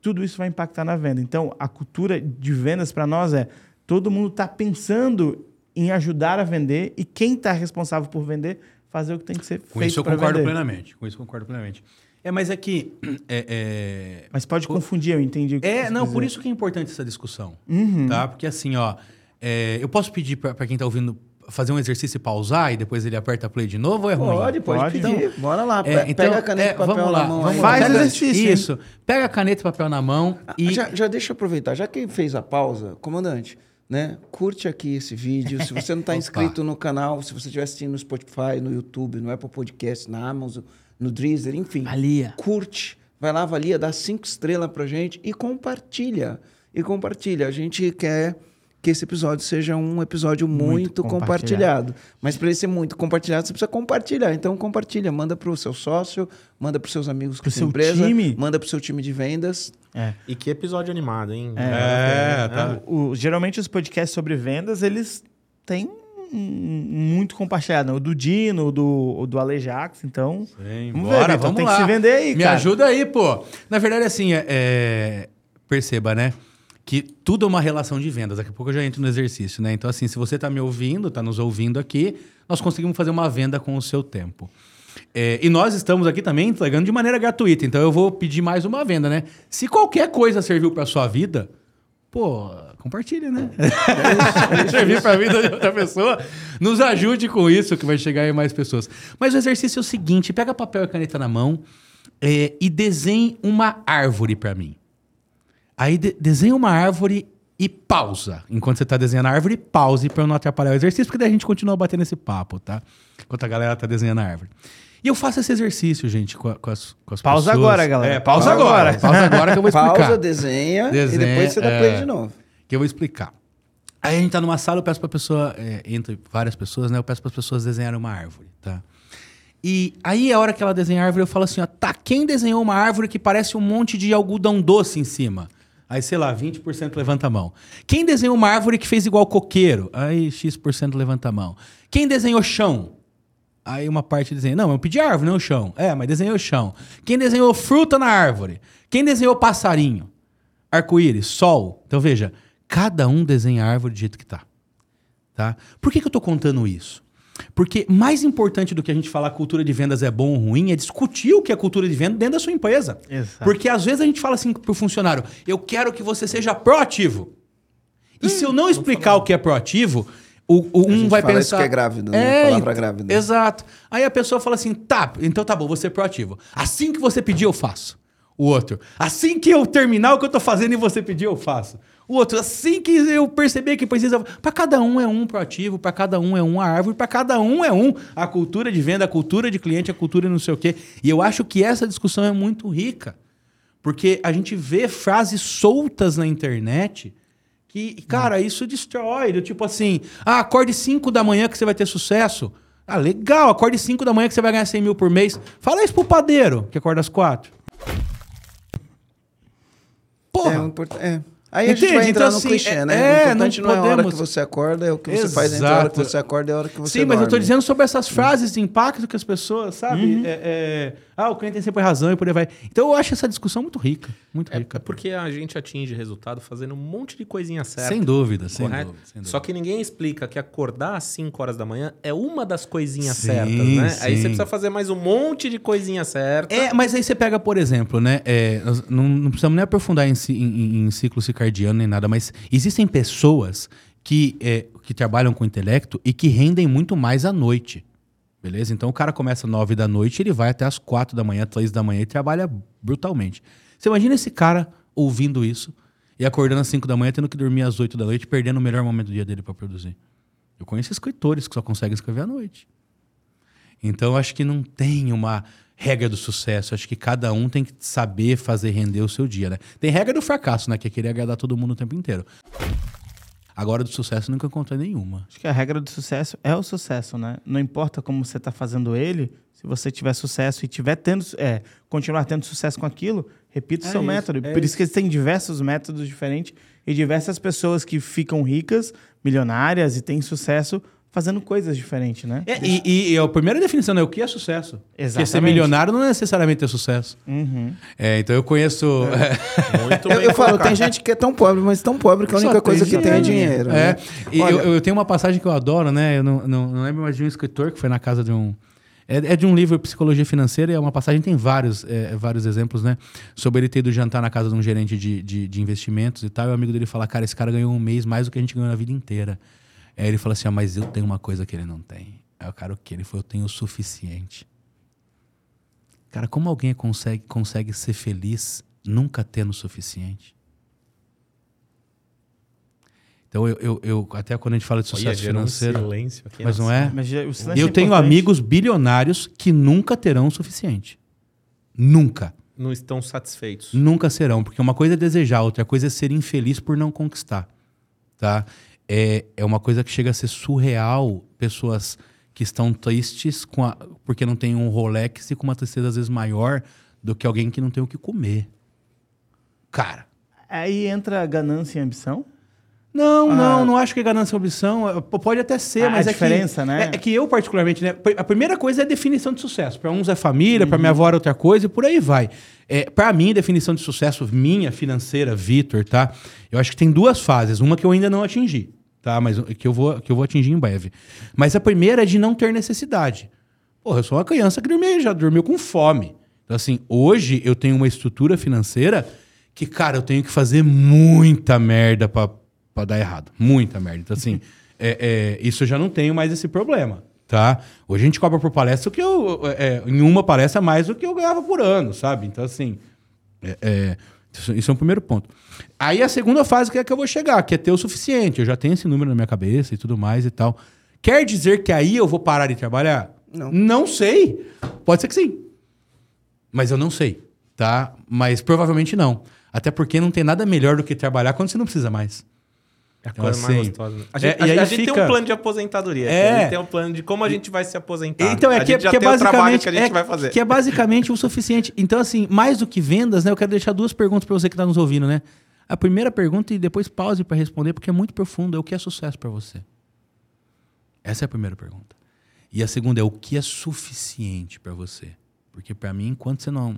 tudo isso vai impactar na venda. Então, a cultura de vendas para nós é todo mundo está pensando em ajudar a vender e quem está responsável por vender fazer o que tem que ser Com feito isso eu concordo vender. plenamente. Com isso eu concordo plenamente. É, mas é que. É, é, Mas pode confundir, eu entendi. o que É, você não, quis por dizer. isso que é importante essa discussão. Uhum. Tá? Porque assim, ó, é, eu posso pedir pra, pra quem tá ouvindo fazer um exercício e pausar e depois ele aperta play de novo ou é ruim? Pode, pode, Pode. pedir. Bora lá. É, então, pega a caneta é, e papel vamos na lá, mão. vamos aí. Faz Pega- exercício, hein? Isso. Pega a caneta e papel na mão e. Ah, Já, já deixa eu aproveitar, já que fez a pausa, comandante, né? Curte aqui esse vídeo. Se você não está inscrito no canal, se você estiver assistindo no Spotify, no YouTube, no Apple Podcast, na Amazon, no Deezer, enfim. Avalia. Curte, vai lá, avalia, dá cinco estrelas pra gente e compartilha. E compartilha. A gente quer que esse episódio seja um episódio muito, Muito compartilhado. Mas para ele ser muito compartilhado, você precisa compartilhar. Então compartilha, manda para o seu sócio, manda para os seus amigos que Pro seu empresa, time. manda para o seu time de vendas. É. E que episódio animado, hein? É, tá. O- geralmente os podcasts sobre vendas, eles têm muito compartilhado. né? O do Dino, o do, o do Alejax, então... Sim, Vamos bora, ver, Vitor, vamos tem lá. que se vender aí, Me cara. ajuda aí, pô. Na verdade, assim, é, é, perceba, né? Que tudo é uma relação de vendas. Daqui a pouco eu já entro no exercício, né? Então, assim, se você tá me ouvindo, tá nos ouvindo aqui, nós conseguimos fazer uma venda com o seu tempo. É, e nós estamos aqui também entregando de maneira gratuita. Então, eu vou pedir mais uma venda, né? Se qualquer coisa serviu pra sua vida, pô, compartilha, né? Servir pra vida de outra pessoa, nos ajude com isso, que vai chegar em mais pessoas. Mas o exercício é o seguinte: pega papel e caneta na mão é, e desenhe uma árvore pra mim. Aí de, desenha uma árvore e pausa. Enquanto você tá desenhando a árvore, pause pra eu não atrapalhar o exercício, porque daí a gente continua batendo esse papo, tá? Enquanto a galera tá desenhando a árvore. E eu faço esse exercício, gente, com, a- com as, com as Pausa pessoas. agora, galera. É, pausa, Pausa agora. agora. Pausa agora que eu vou explicar. Pausa, desenha, Desenha, e depois você dá é. play de novo. Que eu vou explicar. Aí a gente tá numa sala, eu peço pra pessoa, é, entre várias pessoas, né? Eu peço para as pessoas desenharem uma árvore, tá? E aí, a hora que ela desenha a árvore, eu falo assim, ó, tá, quem desenhou uma árvore que parece um monte de algodão doce em cima? Aí, sei lá, 20% levanta a mão. Quem desenhou uma árvore que fez igual coqueiro? Aí, X% levanta a mão. Quem desenhou chão? Aí uma parte desenha, não, eu pedi árvore, não o chão. É, mas desenhou chão. Quem desenhou fruta na árvore? Quem desenhou passarinho? Arco-íris, sol. Então veja, cada um desenha a árvore do jeito que tá. tá? Por que, que eu tô contando isso? Porque mais importante do que a gente falar cultura de vendas é bom ou ruim é discutir o que é cultura de venda dentro da sua empresa. Exato. Porque às vezes a gente fala assim pro funcionário, eu quero que você seja proativo. E se eu não explicar o que é proativo, o, o A um gente vai fala pensar. isso que é grávido, né? Palavra ent- grávida. Exato. Aí a pessoa fala assim: tá, então tá bom, vou ser proativo. Assim que você pedir, eu faço. O outro, assim que eu terminar o que eu tô fazendo e você pedir, eu faço. O outro, assim que eu perceber que precisa. Para cada um é um proativo, para cada um é uma árvore, para cada um é um. A cultura de venda, a cultura de cliente, a cultura não sei o quê. E eu acho que essa discussão é muito rica. Porque a gente vê frases soltas na internet que, cara, isso destrói. Do tipo assim, ah, acorde 5 da manhã que você vai ter sucesso. Ah, legal, acorde 5 da manhã que você vai ganhar 100 mil por mês. Fala isso pro padeiro, que acorda às 4. Porra! É, o import- é. Aí a gente Entende? vai entrar Então, no assim, clichê, é- né? é, o importante não não, é a hora que podemos- você acorda, é o que você faz entre a hora que Exato. você acorda e a hora que você Sim, mas eu tô dorme. dizendo sobre essas frases de impacto que as pessoas, sabe? É, é, ah, o cliente tem sempre razão e por aí vai. Então eu acho essa discussão muito rica. Muito É, rica. é porque a gente atinge resultado fazendo um monte de coisinha certa. Sem dúvida, sem correto? dúvida, sem dúvida. Só que ninguém explica que acordar às 5 horas da manhã é uma das coisinhas Sim, certas, né? Aí sim. você precisa fazer mais um monte de coisinha certa. É, mas aí você pega, por exemplo, né? é, não, não precisamos nem aprofundar em, em- em ciclo circadiano nem nada, mas existem pessoas que, é, que trabalham com intelecto e que rendem muito mais à noite. Beleza? Então o cara começa às 9 da noite, ele vai até às 4 da manhã, 3 da manhã e trabalha brutalmente. Você imagina esse cara ouvindo isso e acordando às 5 da manhã, tendo que dormir às 8 da noite, perdendo o melhor momento do dia dele para produzir. Eu conheço escritores que só conseguem escrever à noite. Então, acho que não tem uma regra do sucesso. Acho que cada um tem que saber fazer render o seu dia, né? Tem regra do fracasso, né? Que é querer agradar todo mundo o tempo inteiro. Agora, do sucesso, nunca encontrei nenhuma. Acho que a regra do sucesso é o sucesso, né? Não importa como você está fazendo ele, se você tiver sucesso e tiver tendo, é, continuar tendo sucesso com aquilo, repita o É seu isso, método. é Por isso que tem diversos métodos diferentes e diversas pessoas que ficam ricas, milionárias e têm sucesso fazendo coisas diferentes, né? É, e, e- e a primeira definição é o que é sucesso. Porque ser Exatamente. milionário não é necessariamente ter sucesso. Uhum. É, então, eu conheço... Muito Eu, bem eu falo, colocado. tem gente que é tão pobre, mas tão pobre que a Só única coisa que tem é dinheiro. É. né? E Olha- eu, eu tenho uma passagem que eu adoro, né? Eu não, não, não lembro mais de um escritor que foi na casa de um. É, é de um livro Psicologia Financeira, e é uma passagem, tem vários, é, vários exemplos, né? Sobre ele ter ido jantar na casa de um gerente de, de, de investimentos e tal, e o amigo dele fala: Cara, esse cara ganhou um mês mais do que a gente ganhou na vida inteira. Aí ele fala assim: ah, Mas eu tenho uma coisa que ele não tem. Aí o cara, o quê? Ele falou: Eu tenho o suficiente. Cara, como alguém consegue, consegue ser feliz nunca tendo o suficiente? Então, eu, eu, eu- até quando a gente fala de Olha, sucesso gerou um financeiro. silêncio aqui mas não é? Mas já- o silêncio Eu é tenho amigos bilionários que nunca terão o suficiente. Nunca. Não estão satisfeitos. Nunca serão. Porque uma coisa é desejar, outra coisa é ser infeliz por não conquistar. Tá? É, é uma coisa que chega a ser surreal. Pessoas que estão tristes com a- porque não tem um Rolex e com uma tristeza às vezes maior do que alguém que não tem o que comer. Cara. Aí entra a ganância e a ambição. Não, não, não acho que é ganância e ambição. É, Pode até ser, A mas é diferença, que, né? É, é que eu, particularmente, né? A primeira coisa é a definição de sucesso. Para uns é família, para minha avó era outra coisa e por aí vai. É, para mim, definição de sucesso minha, financeira, Vitor, tá? Eu acho que tem duas fases. Uma que eu ainda não atingi, tá? Mas que eu vou, que eu vou atingir em breve. Mas a primeira é de não ter necessidade. Porra, eu sou uma criança que dormia, já dormiu com fome. Então, assim, hoje eu tenho uma estrutura financeira que, cara, eu tenho que fazer muita merda pra dar errado. Muita merda. Então, assim, é, é, isso eu já não tenho mais esse problema, tá? Hoje a gente cobra por palestra o que eu... é, em uma palestra mais do que eu ganhava por ano, sabe? Então, assim... é, é, isso, é um primeiro ponto. Aí a segunda fase que é que eu vou chegar, que é ter o suficiente. Eu já tenho esse número na minha cabeça e tudo mais e tal. Quer dizer que aí eu vou parar de trabalhar? Não. Não sei. Pode ser que sim. Mas eu não sei, tá? Mas provavelmente não. Até porque não tem nada melhor do que trabalhar quando você não precisa mais. É a Então, coisa mais assim, gostosa. né? A é, gente, e a- a gente tem um plano de aposentadoria. aqui. É. A gente tem um plano de como a gente vai se aposentar. Então, é que, que é trabalho basicamente. que a gente é, vai fazer. Que é basicamente o suficiente. Então, assim, mais do que vendas, né? Eu quero deixar duas perguntas para você que está nos ouvindo, né? A primeira pergunta e depois pause para responder, porque é muito profundo. É o que é sucesso para você? Essa é a primeira pergunta. E a segunda é o que é suficiente para você? Porque para mim, enquanto você não,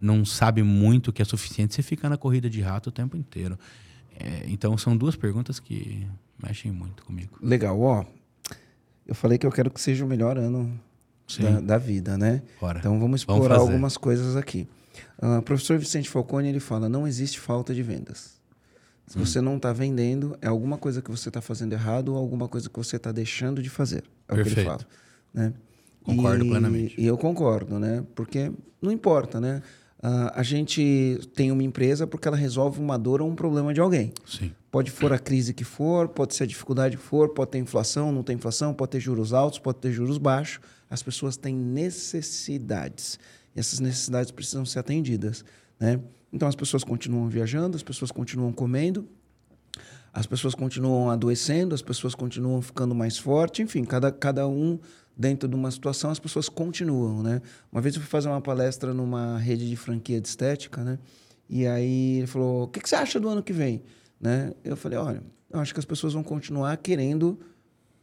não sabe muito o que é suficiente, você fica na corrida de rato o tempo inteiro. É, então, são duas perguntas que mexem muito comigo. Legal, ó. Eu falei que eu quero que seja o melhor ano da, da vida, né? Bora. Então vamos Vamos explorar fazer. algumas coisas aqui. Ah, professor Vicente Falcone ele fala: não existe falta de vendas. Se você não está vendendo, é alguma coisa que você está fazendo errado ou alguma coisa que você está deixando de fazer. É o que ele Perfeito. fala. Né? Concordo E- plenamente. E eu concordo, né? Porque não importa, né? Ah, a gente tem uma empresa porque ela resolve uma dor ou um problema de alguém. Sim. Pode for a crise que for, pode ser a dificuldade que for, pode ter inflação, não tem inflação, pode ter juros altos, pode ter juros baixos. As pessoas têm necessidades. E essas necessidades precisam ser atendidas. Né? Então as pessoas continuam viajando, as pessoas continuam comendo, as pessoas continuam adoecendo, as pessoas continuam ficando mais fortes, enfim, cada, cada um dentro de uma situação, as pessoas continuam, né? Uma vez eu fui fazer uma palestra numa rede de franquia de estética, né? E aí ele falou, o que, que você acha do ano que vem? Né? Eu falei, olha, eu acho que as pessoas vão continuar querendo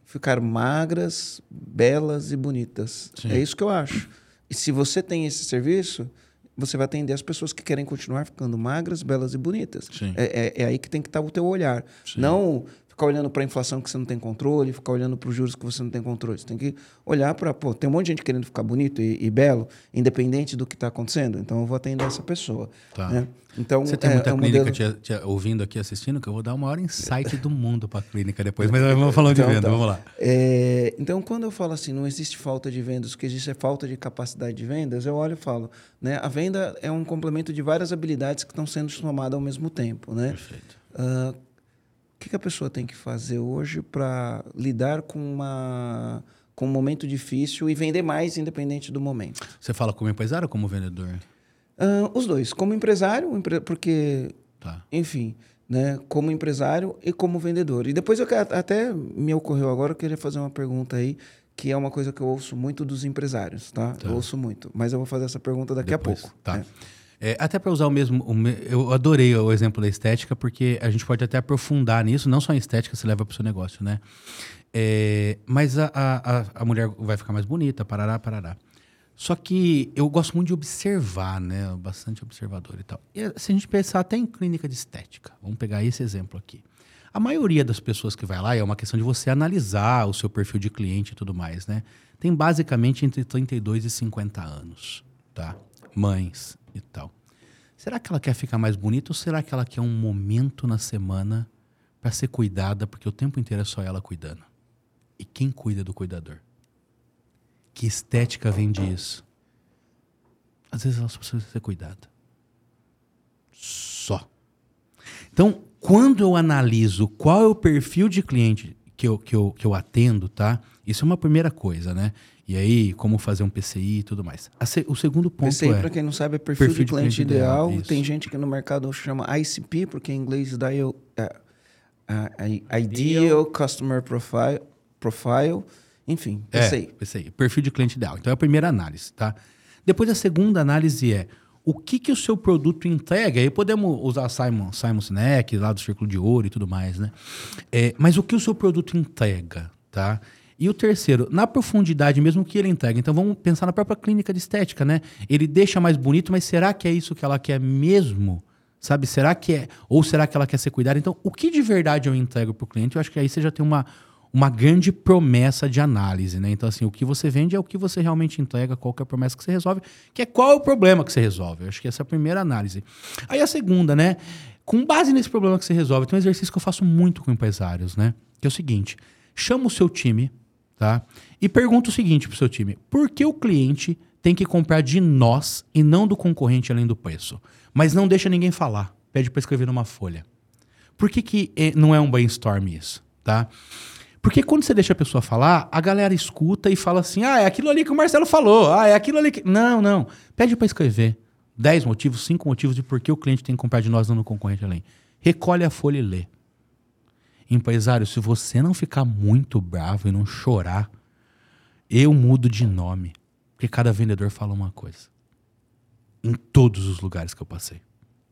ficar magras, belas e bonitas. Sim. É isso que eu acho. E se você tem esse serviço, você vai atender as pessoas que querem continuar ficando magras, belas e bonitas. É, é- é aí que tem que estar o teu olhar. Sim. Não ficar olhando para a inflação que você não tem controle, ficar olhando para os juros que você não tem controle. Você tem que olhar para, pô, tem um monte de gente querendo ficar bonito e, e belo, independente do que está acontecendo. Então eu vou atender essa pessoa. Tá. né? Então Você tem é- muita é um clínica modelo- te, te ouvindo aqui, assistindo, que eu vou dar o maior insight do mundo para a clínica depois. Mas vamos falando de Então, venda, tá. vamos lá. É, então, quando eu falo assim, não existe falta de vendas, o que existe é falta de capacidade de vendas, eu olho e falo, né? A venda é um complemento de várias habilidades que estão sendo somadas ao mesmo tempo, né? Perfeito. O que, que a pessoa tem que fazer hoje para lidar com, uma, com um momento difícil e vender mais independente do momento? Você fala como empresário ou como vendedor? Ah, os dois, como empresário, empre- porque Tá. enfim, né, como empresário e como vendedor. E depois eu quero- até me ocorreu agora, eu queria fazer uma pergunta aí, que é uma coisa que eu ouço muito dos empresários, tá? Tá. Eu ouço muito, mas eu vou fazer essa pergunta daqui Depois, a pouco. Tá. né? É, até para usar o mesmo. o eu adorei o exemplo da estética, porque a gente pode até aprofundar nisso, não só em estética, se leva para o seu negócio, né? É, mas a, a, a- a mulher vai ficar mais bonita, parará, parará. Só que eu gosto muito de observar, né? Bastante observador e tal. E se a gente pensar até em clínica de estética, vamos pegar esse exemplo aqui. A maioria das pessoas que vai lá é uma questão de você analisar o seu perfil de cliente e tudo mais, né? Tem basicamente entre 32 e 50 anos, tá? Mães e tal. Será que ela quer ficar mais bonita ou será que ela quer um momento na semana para ser cuidada, porque o tempo inteiro é só ela cuidando? E quem cuida do cuidador? Que estética vende isso? Às vezes ela só precisa ser cuidada. Só. Então, quando eu analiso qual é o perfil de cliente que eu, que eu, que eu atendo, tá? Isso é uma primeira coisa, né? E aí, como fazer um PCI e tudo mais. A se- o segundo ponto PCI, é... para quem não sabe, é perfil, perfil de cliente, ideal. isso. Tem gente que no mercado chama ICP, porque em inglês dá eu, é, a- a- Ideal Customer Profile, profile enfim, PCI. É, PCI. Perfil de cliente ideal. Então é a primeira análise, tá? Depois a segunda análise é o que, que o seu produto entrega. Aí podemos usar Simon, Simon Sinek, lá do Círculo de Ouro e tudo mais, né? É, mas o que o seu produto entrega, tá? E o terceiro, na profundidade mesmo que ele entrega. Então vamos pensar na própria clínica de estética, né? Ele deixa mais bonito, mas será que é isso que ela quer mesmo? Sabe? Será que é? Ou será que ela quer ser cuidada? Então, o que de verdade eu entrego para o cliente? Eu acho que aí você já tem uma, uma grande promessa de análise, né? Então, assim, o que você vende é o que você realmente entrega, qual é a promessa que você resolve, que é qual é o problema que você resolve. Eu acho que essa é a primeira análise. Aí a segunda, né? Com base nesse problema que você resolve, tem um exercício que eu faço muito com empresários, né? Que é o seguinte: chama o seu time, tá? E pergunta o seguinte pro seu time: por que o cliente tem que comprar de nós e não do concorrente além do preço? Mas não deixa ninguém falar. Pede para escrever numa folha. Por que, que eh, não é um brainstorm isso, tá? Porque quando você deixa a pessoa falar, a galera escuta e fala assim: ah, é aquilo ali que o Marcelo falou, ah, é aquilo ali que. Não, não. Pede para escrever 10 motivos, 5 motivos de por que o cliente tem que comprar de nós não no concorrente além. Recolhe a folha e lê. Empresário, se você não ficar muito bravo e não chorar, eu mudo de nome. Porque cada vendedor fala uma coisa. Em todos os lugares que eu passei.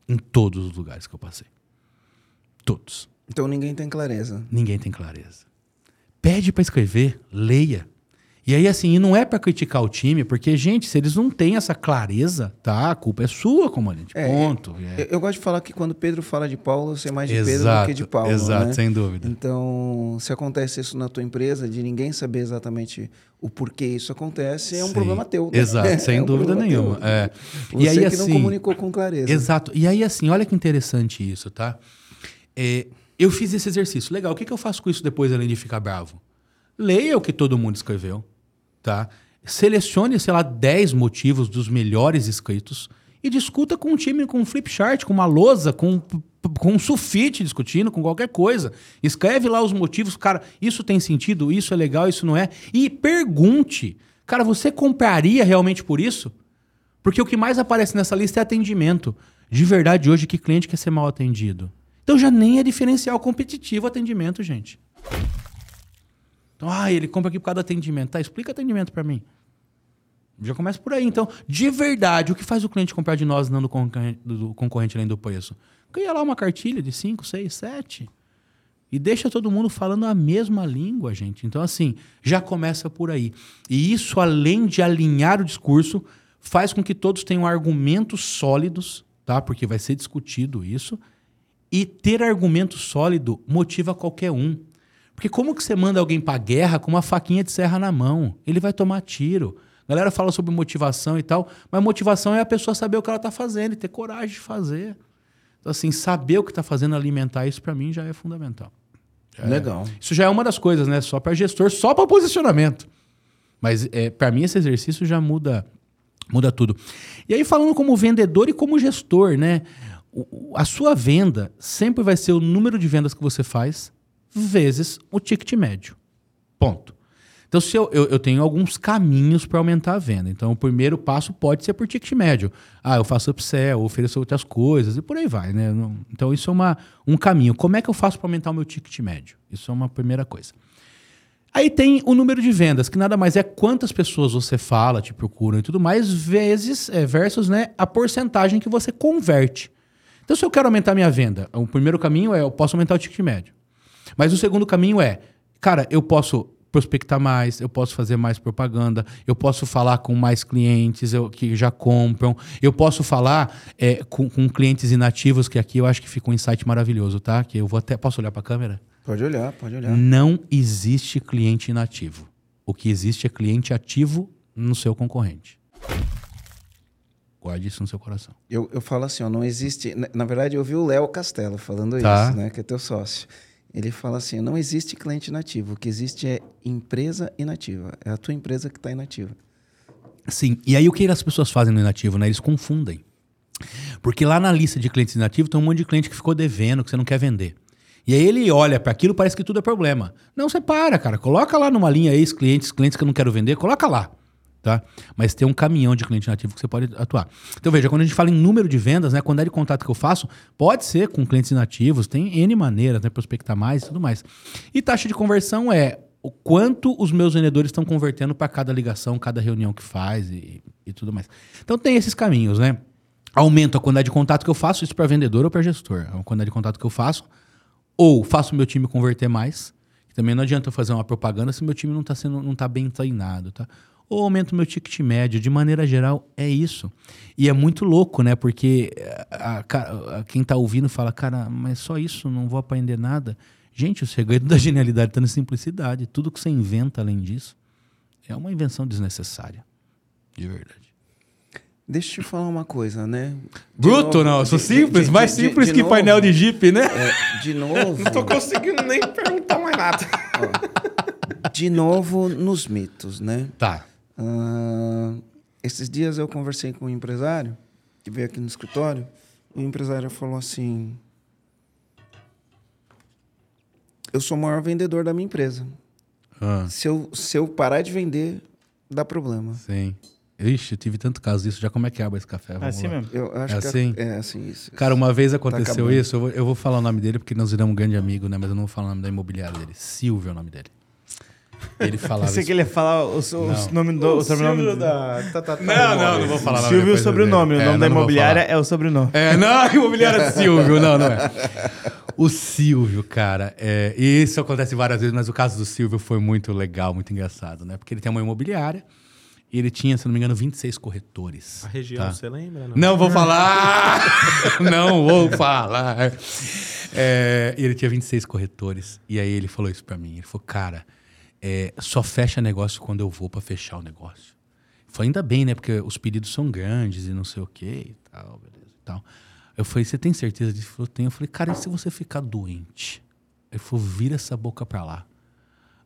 Em todos os lugares que eu passei. Todos. Então ninguém tem clareza. Ninguém tem clareza. Pede para escrever, leia. E aí, assim, e não é para criticar o time, porque, gente, se eles não têm essa clareza, tá? A culpa é sua, comandante. É, Ponto. É. Eu, eu gosto de falar que quando Pedro fala de Paulo, eu sei mais de Pedro do Exato, que de Paulo. exato, né? sem dúvida. Então, se acontece isso na tua empresa, de ninguém saber exatamente o porquê isso acontece, é um Sim. problema teu. né? Exato, sem É um dúvida nenhuma. teu. É. Você e aí, que assim, não comunicou com clareza. Exato. E aí, assim, olha que interessante isso, tá? é, eu fiz esse exercício. Legal, o que, que eu faço com isso depois, além de ficar bravo? Leia o que todo mundo escreveu, tá? Selecione, sei lá, 10 motivos dos melhores escritos e discuta com um time, com um flip chart, com uma lousa, com, com um sulfite discutindo, com qualquer coisa. Escreve lá os motivos, cara, isso tem sentido, isso é legal, isso não é. E pergunte, cara, você compraria realmente por isso? Porque o que mais aparece nessa lista é atendimento. De verdade, hoje, que cliente quer ser mal atendido? Então já nem é diferencial competitivo atendimento, gente. Então, ah, ele compra aqui por causa do atendimento. Tá, explica atendimento para mim. Já começa por aí. Então, de verdade, o que faz o cliente comprar de nós não do concorrente, do concorrente além do preço? Cria lá uma cartilha de 5, 6, 7. E deixa todo mundo falando a mesma língua, gente. Então, assim, já começa por aí. E isso, além de alinhar o discurso, faz com que todos tenham argumentos sólidos, tá? Porque vai ser discutido isso. E ter argumento sólido motiva qualquer um. Porque como que você manda alguém para guerra com uma faquinha de serra na mão? Ele vai tomar tiro. A galera fala sobre motivação e tal, mas motivação é a pessoa saber o que ela está fazendo e ter coragem de fazer. Então, assim, saber o que está fazendo, alimentar isso, para mim, já é fundamental. Já Legal. É, isso já é uma das coisas, né? Só para gestor, só para posicionamento. Mas, é, para mim, esse exercício já muda, muda tudo. E aí, falando como vendedor e como gestor, né? O, a sua venda sempre vai ser o número de vendas que você faz vezes o ticket médio. Ponto. Então, se eu, eu, eu tenho alguns caminhos para aumentar a venda. Então, o primeiro passo pode ser por ticket médio. Ah, eu faço upsell, ofereço outras coisas e por aí vai, né? Então, isso é uma, um caminho. Como é que eu faço para aumentar o meu ticket médio? Isso é uma primeira coisa. Aí tem o número de vendas, que nada mais é quantas pessoas você fala, te procuram e tudo mais, vezes, é, versus né, a porcentagem que você converte. Então, se eu quero aumentar minha venda, o primeiro caminho é eu posso aumentar o ticket médio. Mas o segundo caminho é, cara, eu posso prospectar mais, eu posso fazer mais propaganda, eu posso falar com mais clientes eu, que já compram, eu posso falar é, com, com, clientes inativos, que aqui eu acho que fica um insight maravilhoso, tá? Que eu vou até. Posso olhar para a câmera? Pode olhar, pode olhar. Não existe cliente inativo. O que existe é cliente ativo no seu concorrente. Guarde isso no seu coração. Eu, eu falo assim, ó, não existe. Na, na verdade, eu vi o Léo Castelo falando tá. isso, né? Que é teu sócio. Ele fala assim: não existe cliente inativo, o que existe é empresa inativa. É a tua empresa que está inativa. Sim, e aí o que as pessoas fazem no inativo, né? Eles confundem. Porque lá na lista de clientes inativos tem um monte de cliente que ficou devendo, que você não quer vender. E aí ele olha para aquilo, parece que tudo é problema. Não, você para, cara. Coloca lá numa linha ex-clientes, clientes que eu não quero vender, coloca lá tá? Mas tem um caminhão de cliente nativo que você pode atuar. Então veja, quando a gente fala em número de vendas, né, quando é de contato que eu faço, pode ser com clientes inativos, tem N maneiras, né, prospectar mais e tudo mais. E taxa de conversão é o quanto os meus vendedores estão convertendo para cada ligação, cada reunião que faz e, e tudo mais. Então tem esses caminhos, né? Aumento a quantidade de contato que eu faço, isso para vendedor ou para gestor. A quantidade de contato que eu faço, ou faço o meu time converter mais. Também não adianta eu fazer uma propaganda se meu time não está sendo, não tá bem treinado, tá? Ou aumento meu ticket médio. De maneira geral, é isso. E é muito louco, né? Porque eh, a, a, a, quem está ouvindo fala, cara, mas só isso, não vou aprender nada. Gente, o segredo da genialidade está na simplicidade. Tudo que você inventa além disso é uma invenção desnecessária. De verdade. Deixa eu te falar uma coisa, né? De Bruto, novo, não. Sou simples, de, mais de, simples que novo, painel de Jeep, né? É, de novo. não tô conseguindo nem perguntar mais nada. Ó, de novo nos mitos, né? Tá. Uh, esses dias eu conversei com um empresário que veio aqui no escritório. E o empresário falou assim: Eu sou o maior vendedor da minha empresa. Ah. Se, eu, se eu parar de vender, dá problema. Sim. Ixi, eu tive tanto caso disso. Já como é que abre esse café? Vamos é assim lá. mesmo? Eu acho é que assim? É, é assim isso. Cara, uma vez tá aconteceu tá isso. Eu vou, eu vou, falar o nome dele porque nós viramos um grande amigo, né? Mas eu não vou falar o nome da imobiliária dele. Silvio é o nome dele. Ele falava. Pensei que ele ia falar o, o, nome do o sobrenome. Da... Tá, tá, tá, não, não, não vou falar. Silvio é o sobrenome. O é, nome da imobiliária é o sobrenome. É, não, a imobiliária é Silvio. Não, não é. O Silvio, cara, é, isso acontece várias vezes, mas o caso do Silvio foi muito legal, muito engraçado, né? Porque ele tem uma imobiliária e ele tinha, se não me engano, 26 corretores. A região, tá? você lembra? Não, não vou falar! não vou falar! É, ele tinha 26 corretores. E aí ele falou isso para mim. Ele falou, cara é, só fecha negócio quando eu vou para fechar o negócio. Foi ainda bem, né? Porque os pedidos são grandes e não sei o que e tal, beleza e tal. Eu falei, você tem certeza disso? Ele falou, tenho. Eu falei, cara, e se você ficar doente? Ele falou, vira essa boca pra lá.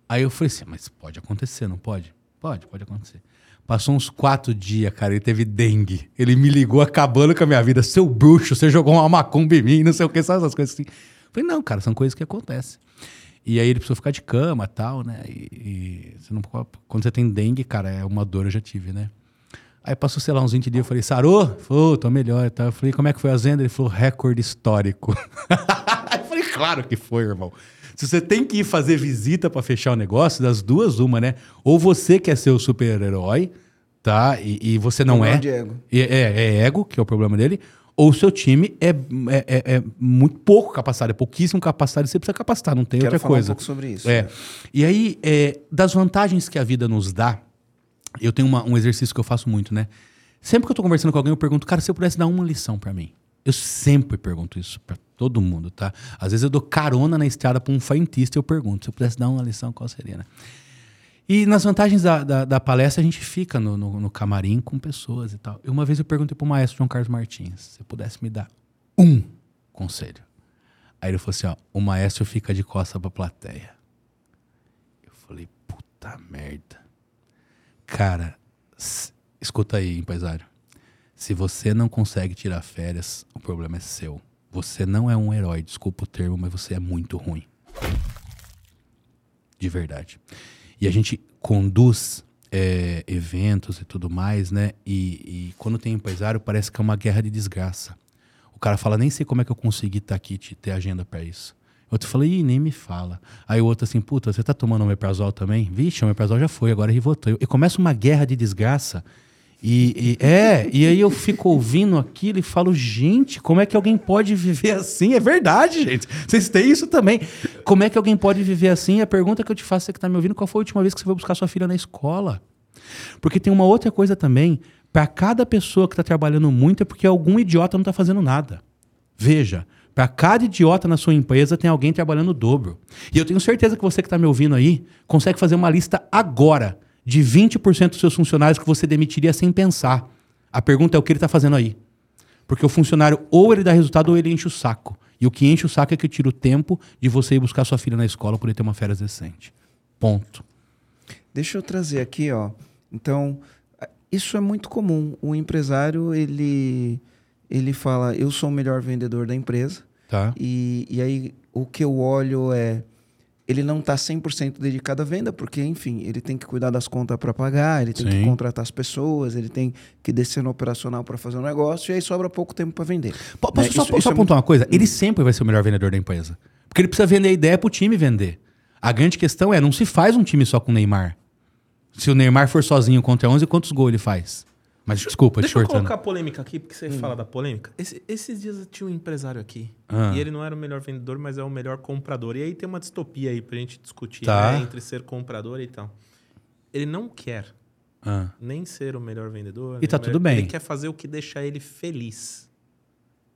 Aí eu falei assim, mas pode acontecer, não pode? Pode, pode acontecer. Passou uns quatro dias, cara, ele teve dengue. Ele me ligou acabando com a minha vida. Seu bruxo, você jogou uma macumba em mim, não sei o que, sabe essas coisas assim. Eu falei, não, cara, são coisas que acontecem. E aí ele precisou ficar de cama tal, né? E, e você não, quando você tem dengue, cara, é uma dor, eu já tive, né? Aí passou, sei lá, uns 20 dias, eu falei, sarou? Falou, tô melhor e tal. Eu falei, como é que foi a venda? Ele falou, recorde histórico. eu falei, claro que foi, irmão. Se você tem que ir fazer visita para fechar o negócio, das duas, uma, né? Ou você quer ser o super-herói, tá? E, e, você não é. É, é, é ego, que é o problema dele. Ou o seu time é, é, é, é, muito pouco capacitado, é pouquíssimo capacitado, você precisa capacitar, não tem Quero outra falar coisa. um pouco sobre isso. É. né? E aí, é, das vantagens que a vida nos dá, eu tenho uma- um exercício que eu faço muito, né? Sempre que eu tô conversando com alguém, eu pergunto, cara, se eu pudesse dar uma lição pra mim. Eu sempre pergunto isso pra todo mundo, tá? Às vezes eu dou carona na estrada pra um frentista e eu pergunto, se eu pudesse dar uma lição, qual seria, né? E nas vantagens da, da, da palestra, a gente fica no, no, no camarim com pessoas e tal. E uma vez eu perguntei pro maestro João Carlos Martins, se eu pudesse me dar um conselho. Aí ele falou assim, ó, o maestro fica de costa pra plateia. Eu falei, puta merda. Cara, escuta aí, empresário. Se você não consegue tirar férias, o problema é seu. Você não é um herói, desculpa o termo, mas você é muito ruim. De verdade. E a gente conduz é, eventos e tudo mais, né? E, e quando tem empresário, parece que é uma guerra de desgraça. O cara fala, nem sei como é que eu consegui estar aqui, te ter agenda pra isso. Outro fala, ih, nem me fala. Aí o outro assim, puta, você tá tomando omeprazol também? Vixe, o omeprazol já foi, agora rivotril. E começa uma guerra de desgraça. E, e- é, e aí eu fico ouvindo aquilo e falo, gente, como é que alguém pode viver assim? É verdade, gente. Vocês têm isso também. Como é que alguém pode viver assim? A pergunta que eu te faço, você que tá me ouvindo, qual foi a última vez que você foi buscar sua filha na escola? Porque tem uma outra coisa também, para cada pessoa que tá trabalhando muito é porque algum idiota não tá fazendo nada. Veja, para cada idiota na sua empresa tem alguém trabalhando o dobro. E eu tenho certeza que você que está me ouvindo aí consegue fazer uma lista agora de 20% dos seus funcionários que você demitiria sem pensar. A pergunta é o que ele está fazendo aí. Porque o funcionário ou ele dá resultado ou ele enche o saco. E o que enche o saco é que tira o tempo de você ir buscar sua filha na escola por ele ter uma férias decente. Ponto. Deixa eu trazer aqui, ó. Então, isso é muito comum. O empresário, ele, ele fala, eu sou o melhor vendedor da empresa. Tá? E, e aí, o que eu olho é, ele não está 100% dedicado à venda, porque, enfim, ele tem que cuidar das contas para pagar, ele tem Sim. que contratar as pessoas, ele tem que descer no operacional para fazer um negócio, e aí sobra pouco tempo para vender. Po- Posso Né? só, Isso- isso só é apontar uma coisa? Ele sempre vai ser o melhor vendedor da empresa. Porque ele precisa vender a ideia pro time vender. A grande questão é, não se faz um time só com o Neymar. Se o Neymar for sozinho contra 11, quantos gols ele faz? Mas desculpa, Deixa eu cortando. colocar polêmica aqui, porque você fala da polêmica. Esse- esses dias tinha um empresário aqui. Ah. E ele não era o melhor vendedor, mas é o melhor comprador. E aí tem uma distopia aí pra gente discutir Tá. né, entre ser comprador e tal. Ele não quer Ah. nem ser o melhor vendedor. E nem tá melhor- tudo bem. Ele quer fazer o que deixa ele feliz.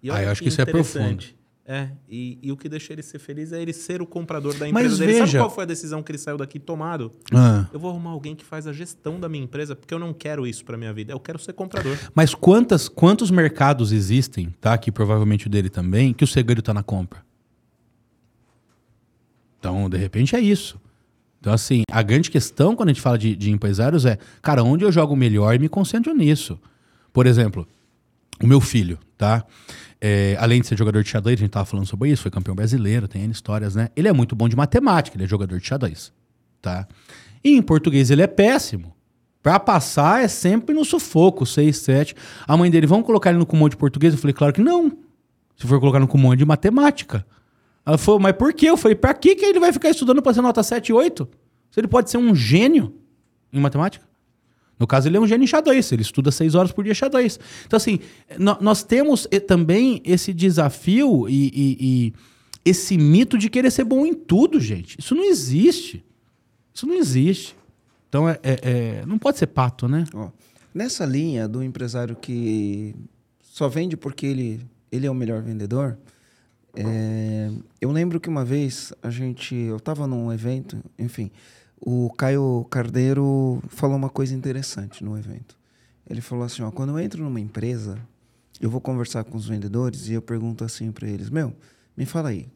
E Ah, olha eu acho que isso é interessante. É, e, e o que deixa ele ser feliz é ele ser o comprador da Mas empresa dele. Sabe veja- qual foi a decisão que ele saiu daqui tomado? Ah. Eu vou arrumar alguém que faz a gestão da minha empresa, porque eu não quero isso pra minha vida. Eu quero ser comprador. Mas quantas, quantos mercados existem, tá? Que provavelmente o dele também, que o segredo tá na compra. Então, de repente, é isso. Então, assim, a grande questão quando a gente fala de, de empresários é, cara, onde eu jogo melhor e me concentro nisso. Por exemplo, o meu filho, tá? É, além de ser jogador de xadrez, a gente tava falando sobre isso, foi campeão brasileiro, tem histórias, né? Ele é muito bom de matemática, ele é jogador de xadrez, tá? E em português ele é péssimo. Pra passar é sempre no sufoco, 6, 7. A mãe dele, vamos colocar ele no comum de português? Eu falei, claro que não. Se for colocar no comum de matemática. Ela falou, mas por quê? Eu falei, pra que ele vai ficar estudando pra ser nota 7 e 8? Se ele pode ser um gênio em matemática. No caso, ele é um gênio xadrez, ele estuda seis horas por dia xadrez. Então, assim, nós temos eh, também esse desafio e, e- e esse mito de querer ser bom em tudo, gente. Isso não existe. Isso não existe. Então, é, é- é- não pode ser pato, né? Ó, nessa linha do empresário que só vende porque ele, ele é o melhor vendedor, é, eu lembro que uma vez a gente, eu estava num evento, enfim, o Caio Cardeiro falou uma coisa interessante no evento. Ele falou assim, ó, quando eu entro numa empresa, eu vou conversar com os vendedores e eu pergunto assim para eles: Meu, me fala aí,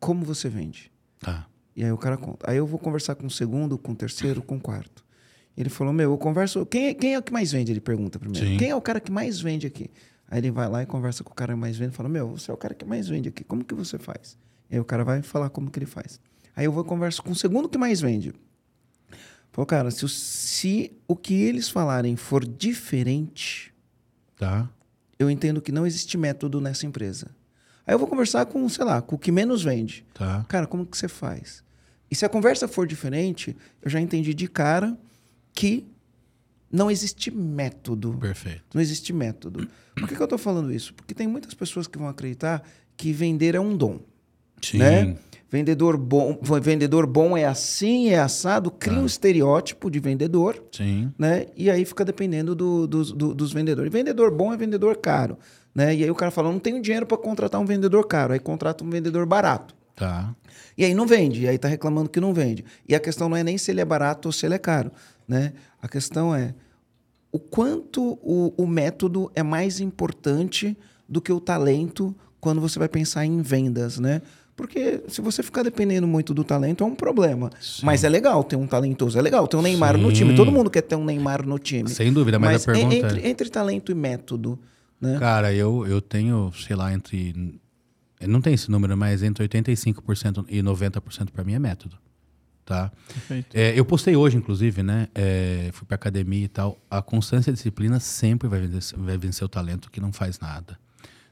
como você vende? Tá. E aí o cara conta. Aí eu vou conversar com o segundo, com o terceiro, com o quarto. Ele falou: Meu, eu converso. Quem, é- quem é o que mais vende? Ele pergunta primeiro. Sim. Quem é o cara que mais vende aqui? Aí ele vai lá e conversa com o cara que mais vende e fala: Meu, você é o cara que mais vende aqui. Como que você faz? E aí o cara vai falar como que ele faz. Aí eu vou conversar com o segundo que mais vende. Pô, cara, se, o- se o que eles falarem for diferente, Tá. eu entendo que não existe método nessa empresa. Aí eu vou conversar com, sei lá, com o que menos vende. Tá. Cara, como que você faz? E se a conversa for diferente, eu já entendi de cara que não existe método. Perfeito. Não existe método. Por que, que eu estou falando isso? Porque tem muitas pessoas que vão acreditar que vender é um dom. Sim. Né? Vendedor bom, vendedor bom é assim, é assado, cria um estereótipo de vendedor, Sim. né? E aí fica dependendo do- dos- do- dos vendedores. Vendedor bom é vendedor caro, né? E aí o cara fala, não tenho dinheiro para contratar um vendedor caro, aí contrata um vendedor barato. Tá. E aí não vende, e aí tá reclamando que não vende. E a questão não é nem se ele é barato ou se ele é caro, né? A questão é o quanto o, o método é mais importante do que o talento quando você vai pensar em vendas, né? Porque se você ficar dependendo muito do talento é um problema. Mas é legal ter um talentoso, é legal ter um Neymar no Sim. time. Todo mundo quer ter um Neymar no time. Sem dúvida, mas, a en- pergunta entre, é... entre talento e método, né? Cara, eu, eu tenho, sei lá, entre... Não tem esse número, mas entre 85% e 90% para mim é método. Tá? Perfeito. É, eu postei hoje, inclusive, né? É, fui pra academia e tal. A constância e a disciplina sempre vai vencer, vai vencer o talento que não faz nada.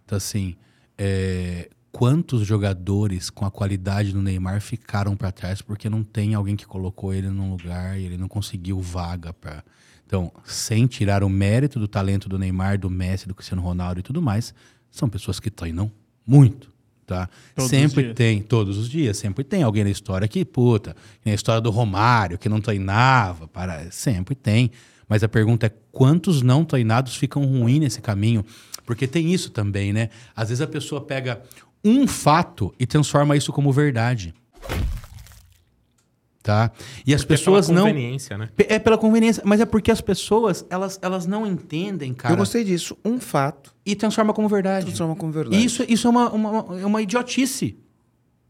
Então, assim, é, quantos jogadores com a qualidade do Neymar ficaram para trás porque não tem alguém que colocou ele num lugar e ele não conseguiu vaga para. Então, sem tirar o mérito do talento do Neymar, do Messi, do Cristiano Ronaldo e tudo mais, são pessoas que treinam muito. Tá? Todos sempre tem, todos os dias, sempre tem alguém na história que, puta, que nem a história do Romário, que não treinava, para, sempre tem. Mas a pergunta é quantos não treinados ficam ruins nesse caminho? Porque tem isso também, né? Às vezes a pessoa pega um fato e transforma isso como verdade. Tá? E as Porque é pessoas pela não. conveniência, né? É pela conveniência, mas é porque as pessoas, elas, elas não entendem, cara, Eu gostei disso. Um fato e transforma como verdade. transforma como verdade. Isso, isso é uma, uma, é uma idiotice,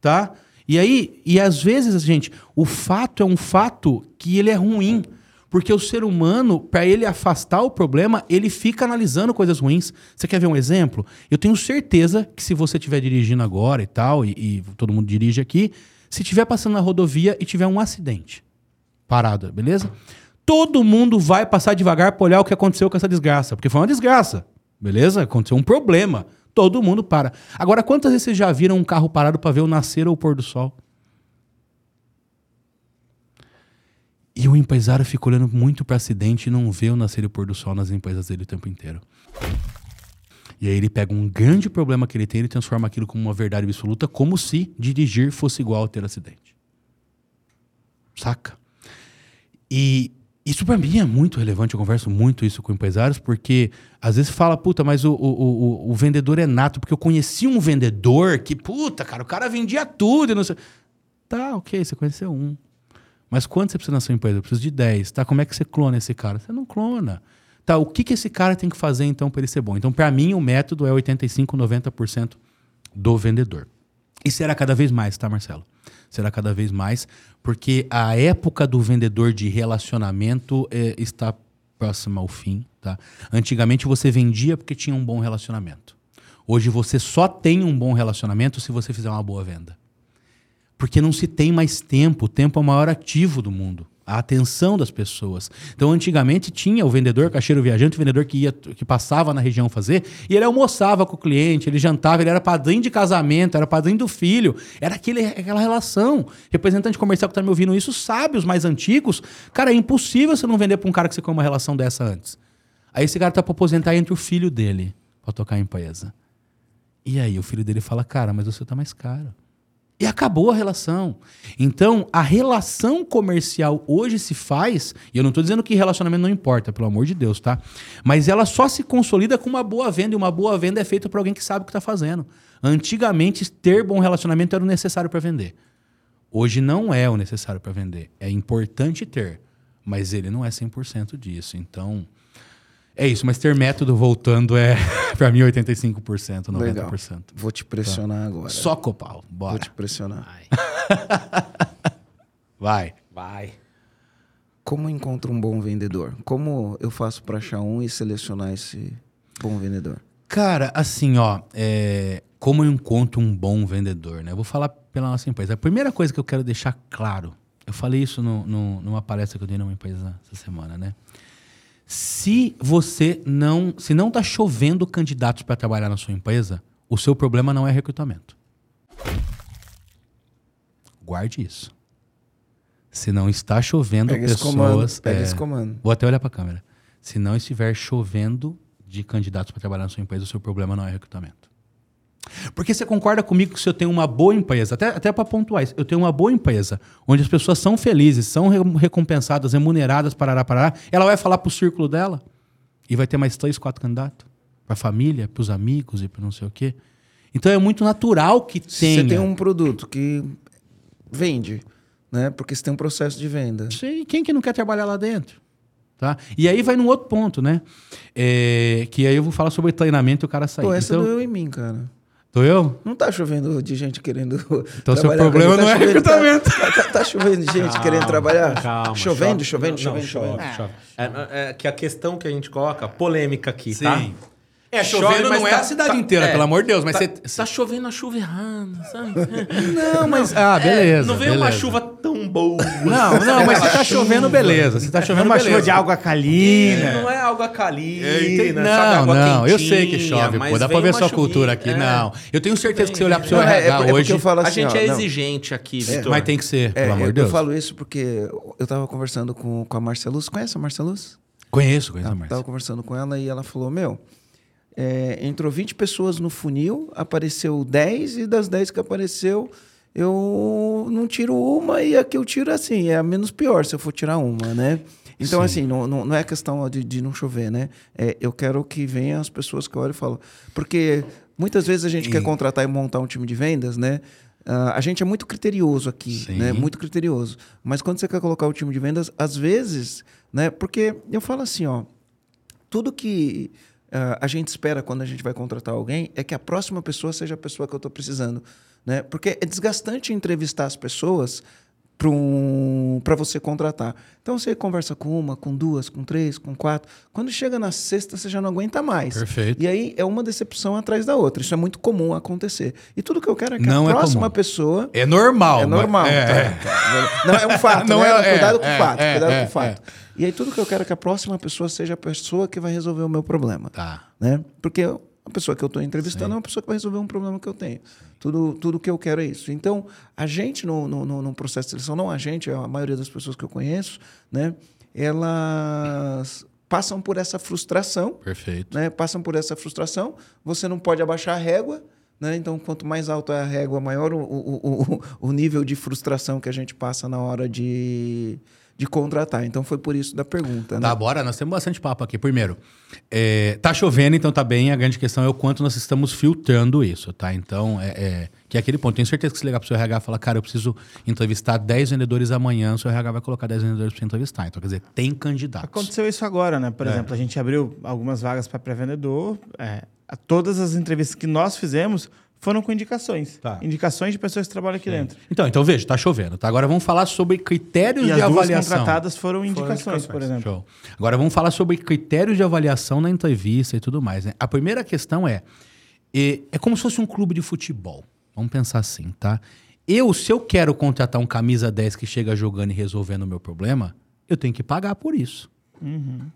tá? E aí, e às vezes, gente, o fato é um fato que ele é ruim. Porque o ser humano, para ele afastar o problema, ele fica analisando coisas ruins. Você quer ver um exemplo? Eu tenho certeza que se você estiver dirigindo agora e tal, e, e todo mundo dirige aqui, se estiver passando na rodovia e tiver um acidente, parado, beleza? Todo mundo vai passar devagar para olhar o que aconteceu com essa desgraça, porque foi uma desgraça, beleza? Aconteceu um problema. Todo mundo para. Agora, quantas vezes vocês já viram um carro parado para ver o nascer ou o pôr do sol? E o empresário fica olhando muito para acidente e não vê o nascer e o pôr do sol nas empresas dele o tempo inteiro. E aí ele pega um grande problema que ele tem e transforma aquilo como uma verdade absoluta, como se dirigir fosse igual a ter acidente. Saca? E isso para mim é muito relevante, eu converso muito isso com empresários, porque às vezes fala, puta, mas o, o, o, o vendedor é nato, porque eu conheci um vendedor que, puta, cara, o cara vendia tudo e não sei. Tá, ok, você conheceu um. Mas quanto você precisa na sua empresa? Eu preciso de 10, tá? Como é que você clona esse cara? Você não clona. Tá, o que, que esse cara tem que fazer então para ele ser bom? Então, para mim, o método é 85, 90% do vendedor. E será cada vez mais, tá, Marcelo? Será cada vez mais, porque a época do vendedor de relacionamento eh, está próxima ao fim, tá? Antigamente você vendia porque tinha um bom relacionamento. Hoje você só tem um bom relacionamento se você fizer uma boa venda. Porque não se tem mais tempo. O tempo é o maior ativo do mundo. A atenção das pessoas. Então, antigamente tinha o vendedor, caixeiro viajante, o vendedor que ia, que passava na região fazer, e ele almoçava com o cliente, ele jantava, ele era padrinho de casamento, era padrinho do filho, era aquele, aquela relação. Representante comercial que está me ouvindo isso sabe, os mais antigos, cara, é impossível você não vender para um cara que você com uma relação dessa antes. Aí esse cara tá para aposentar entre o filho dele para tocar a empresa. E aí o filho dele fala, cara, mas você tá mais caro. E acabou a relação. Então, a relação comercial hoje se faz, e eu não estou dizendo que relacionamento não importa, pelo amor de Deus, tá? Mas ela só se consolida com uma boa venda, e uma boa venda é feita por alguém que sabe o que está fazendo. Antigamente, ter bom relacionamento era o necessário para vender. Hoje não é o necessário para vender. É importante ter, mas ele não é 100% disso. Então, É isso, mas ter método voltando é, pra mim, 85%, 90%. Legal. Vou te pressionar agora. Só copal. Vou Bora. te pressionar. Vai. Vai. Como eu encontro um bom vendedor? Como eu faço para achar um e selecionar esse bom vendedor? Cara, assim, ó, é, como eu encontro um bom vendedor, né? Eu vou falar pela nossa empresa. A primeira coisa que eu quero deixar claro, eu falei isso no- no- numa palestra que eu dei numa empresa essa semana, né? Se você não, se não tá chovendo candidatos para trabalhar na sua empresa, o seu problema não é recrutamento. Guarde isso. Se não está chovendo Pega pessoas, comando. Pega é, esse comando. Vou até olhar para a câmera. Se não estiver chovendo de candidatos para trabalhar na sua empresa, o seu problema não é recrutamento. Porque você concorda comigo que se eu tenho uma boa empresa, até, até para pontuar isso, eu tenho uma boa empresa, onde as pessoas são felizes, são re- recompensadas, remuneradas, parará, parará, ela vai falar pro círculo dela e vai ter mais três, quatro candidatos. Para a família, para os amigos e para não sei o quê. Então é muito natural que tenha. você tem um produto que vende, né? Porque você tem um processo de venda. Sim, quem que não quer trabalhar lá dentro? Tá? E aí vai num outro ponto, né? É, que aí eu vou falar sobre treinamento e o cara sair. Pô, essa então, doeu em mim, cara. Tô eu? Não tá chovendo de gente querendo. Então, seu problema gente. não é chovendo, tá- recrutamento. Tá, tá- tá chovendo de gente querendo trabalhar? Calma, chovendo, chove. chovendo, Não, chovendo, não, chovendo. chove, chove. É, é que a questão que a gente coloca, polêmica aqui, tá? É, Chove, chovendo mas não é tá- a cidade tá- inteira, é, pelo amor de Deus. Mas tá, você... tá chovendo a chuva errada, sabe? Não, mas... Ah, beleza. não veio uma beleza. chuva tão boa. Não, não, mas se tá chovendo, beleza. Se tá É chovendo, uma beleza. chuva de água calina. Não é água calina, É, entendi. sabe? Não, Água não, eu sei que chove, pô. Dá pra ver uma sua chuvinha, cultura aqui. é. Não. Eu tenho certeza que se olhar pro seu é- é RH porque hoje... eu falo A assim, gente ó, é exigente aqui, Vitor. Mas tem que ser, É, pelo amor de Deus. eu falo isso porque eu tava conversando com, a Marceluz. Conhece a Marceluz? Conheço, conheço a Tava Márcia. conversando com ela e ela falou: Meu, é, entrou 20 pessoas no funil, apareceu 10 e das 10 que apareceu, eu não tiro uma e a que eu tiro assim, é a menos pior se eu for tirar uma, né? Então, Sim. assim, não, não, não é questão de, de não chover, né? É, eu quero que venham as pessoas que olho e falo. Porque muitas vezes a gente E- quer contratar e montar um time de vendas, né? Ah, a gente é muito criterioso aqui, Sim. né? Muito criterioso. Mas quando você quer colocar o time de vendas, às vezes, né? Porque eu falo assim, ó, tudo que ah, a gente espera quando a gente vai contratar alguém é que a próxima pessoa seja a pessoa que eu estou precisando. Né? Porque é desgastante entrevistar as pessoas para um, você contratar. Então você conversa com uma, com duas, com três, com quatro. Quando chega na sexta, você já não aguenta mais. Perfeito. E aí é uma decepção atrás da outra. Isso é muito comum acontecer. E tudo que eu quero é que Não a é próxima comum. pessoa É normal. é normal. É, tá, é. tá. Não, é um fato. Não né? é- cuidado é, com o fato. cuidado com o fato. É. E aí tudo que eu quero é que a próxima pessoa seja a pessoa que vai resolver o meu problema. Tá. Né? Porque a pessoa que eu estou entrevistando é uma pessoa que vai resolver um problema que eu tenho. Tudo, tudo que eu quero é isso. Então, a gente, no, no, no- no processo de seleção, não a gente, a maioria das pessoas que eu conheço, né? elas passam por essa frustração Perfeito. né, passam por essa frustração. Você não pode abaixar a régua. Né? Então, quanto mais alta é a régua, maior o, o, o, o nível de frustração que a gente passa na hora de, de contratar. Então, foi por isso da pergunta. Né? Tá, bora. Nós temos bastante papo aqui. Primeiro, é, tá chovendo, então tá bem. A grande questão é o quanto nós estamos filtrando isso, tá? Então, é, é- que é aquele ponto. Tenho certeza que se ligar pro seu RH e falar, cara, eu preciso entrevistar 10 vendedores amanhã, o seu RH vai colocar 10 vendedores você entrevistar. Então, quer dizer, tem candidatos. Aconteceu isso agora, né? Por É. exemplo, a gente abriu algumas vagas para pré-vendedor. é, a- todas as entrevistas que nós fizemos foram com indicações. Tá. Indicações de pessoas que trabalham aqui dentro. Então, então veja, tá chovendo, tá? Agora vamos falar sobre critérios E de as duas avaliação. contratadas foram indicações, por exemplo. Show. Agora vamos falar sobre critérios de avaliação na entrevista e tudo mais. Né? A primeira questão é, é: é como se fosse um clube de futebol. Vamos pensar assim, tá? Eu, se eu quero contratar um camisa 10 que chega jogando e resolvendo o meu problema, eu tenho que pagar por isso.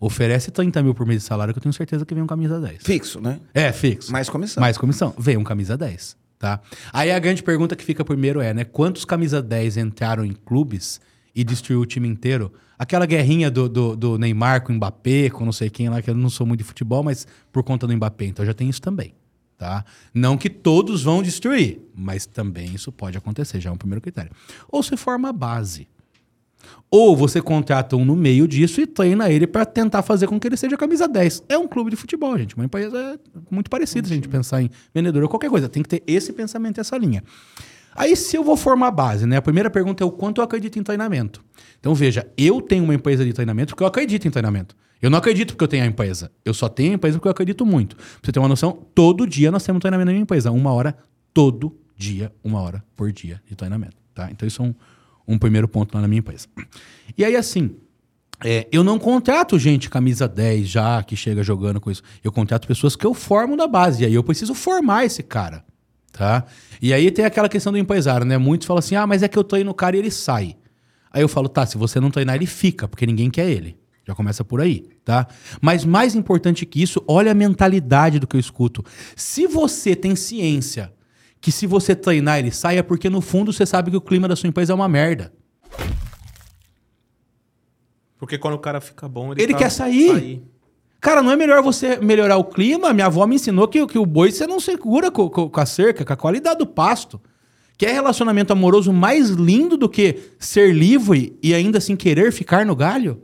Oferece 30 mil por mês de salário que eu tenho certeza que vem um camisa 10. Fixo, né? É, fixo. Mais comissão. Mais comissão. Vem um camisa 10, tá? Aí a grande pergunta que fica primeiro é, né? Quantos camisa 10 entraram em clubes e destruiu o time inteiro? Aquela guerrinha do, do, do Neymar com o Mbappé, com não sei quem lá, que eu não sou muito de futebol, mas por conta do Mbappé. Então já tem isso também, tá? Não que todos vão destruir, mas também isso pode acontecer, já é um primeiro critério. Ou se forma a base. Ou você contrata um no meio disso e treina ele para tentar fazer com que ele seja camisa 10. É um clube de futebol, gente. Uma empresa é muito parecida se a gente pensar em vendedor ou qualquer coisa. Tem que ter esse pensamento, essa linha. Aí, se eu vou formar a base, né? A primeira pergunta é o quanto eu acredito em treinamento. Então, veja, eu tenho uma empresa de treinamento porque eu acredito em treinamento. Eu não acredito porque eu tenho a empresa. Eu só tenho a empresa porque eu acredito muito. Pra você ter uma noção, todo dia nós temos treinamento na minha empresa. Uma hora, todo dia, uma hora por dia de treinamento. Tá? Então, isso é um, um primeiro ponto lá na minha empresa. E aí, assim, é, eu não contrato gente camisa 10 já, que chega jogando com isso. Eu contrato pessoas que eu formo da base. E aí eu preciso formar esse cara. Tá? E aí tem aquela questão do empresário, né? Muitos falam assim: ah, mas é que eu treino o cara e ele sai. Aí eu falo, tá, se você não treinar, ele fica, porque ninguém quer ele. Já começa por aí, tá? Mas mais importante que isso, olha a mentalidade do que eu escuto. Se você tem ciência que se você treinar ele sai, é porque no fundo você sabe que o clima da sua empresa é uma merda. Porque quando o cara fica bom, ele, Ele tá- quer sair. Cara, não é melhor você melhorar o clima? Minha avó me ensinou que, que o boi você não segura co- co- com, a cerca, com a qualidade do pasto. Quer relacionamento amoroso mais lindo do que ser livre e ainda assim querer ficar no galho?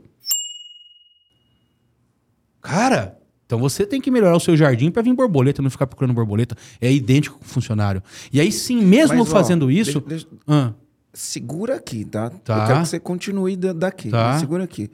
Cara, então você tem que melhorar o seu jardim para vir borboleta, não ficar procurando borboleta. É idêntico com o funcionário. E aí sim, mesmo Mas, ó, fazendo isso. deixa- deixa- Ah, Segura aqui, tá? Tá. Eu quero que você continue da- daqui. Tá. Segura aqui.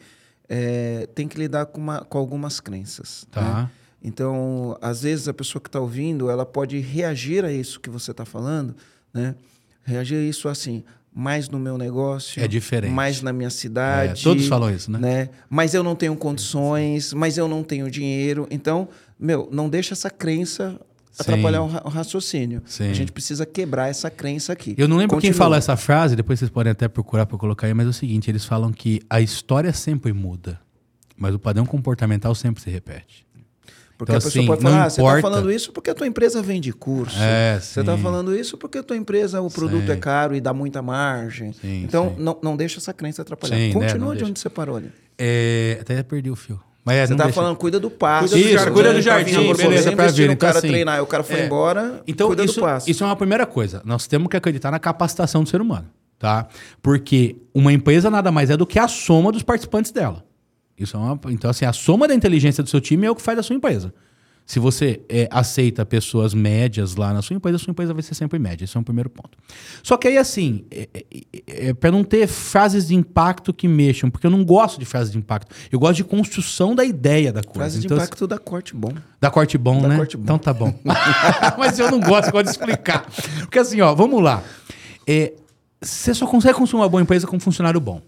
É, tem que lidar com, uma- com algumas crenças. Tá. né? Então, às vezes, a pessoa que está ouvindo, ela pode reagir a isso que você está falando, né? Reagir a isso assim, mais no meu negócio. É diferente. Mais na minha cidade. É, todos falam isso, né? né? Mas eu não tenho condições, mas eu não tenho dinheiro. Então, meu, não deixa essa crença Sim. atrapalhar o, ra- o raciocínio. Sim. A gente precisa quebrar essa crença aqui. Eu não lembro quem Continua. falou essa frase, depois vocês podem até procurar para colocar aí, mas é o seguinte: eles falam que a história sempre muda, mas o padrão comportamental sempre se repete. Porque Então, a pessoa assim, pode falar, ah, você está falando isso porque a tua empresa vende curso. É, você está falando isso porque a tua empresa, o produto Sim. é caro e dá muita margem. Sim, então, sim. Não, não deixa essa crença atrapalhar. Sim, né? Continua Não de deixa. onde você parou ali. É, até perdi o fio. Mas é, Você deixa- falando, cuida do passo. Cuida do jardim, cuida do Tá jardim, vindo a borboleta, beleza, pra vir. o Então, cara assim, treinar, e o cara foi é. embora, Então, cuida isso, do passo. isso é uma primeira coisa. Nós temos que acreditar na capacitação do ser humano, tá? Porque uma empresa nada mais é do que a soma dos participantes dela. Isso é uma, então, assim, a soma da inteligência do seu time é o que faz a sua empresa. Se você é, aceita pessoas médias lá na sua empresa, a sua empresa vai ser sempre média. Esse é um primeiro ponto. Só que aí, assim, é, é, para não ter frases de impacto que mexam, porque eu não gosto de frases de impacto. Eu gosto de construção da ideia da coisa. Frase de Então, impacto da corte bom. da corte bom, Da né? corte bom. Então tá bom. Mas eu não gosto, eu gosto de explicar. Porque assim, ó, vamos lá. É, você só consegue construir uma boa empresa com um funcionário bom.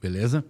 Beleza?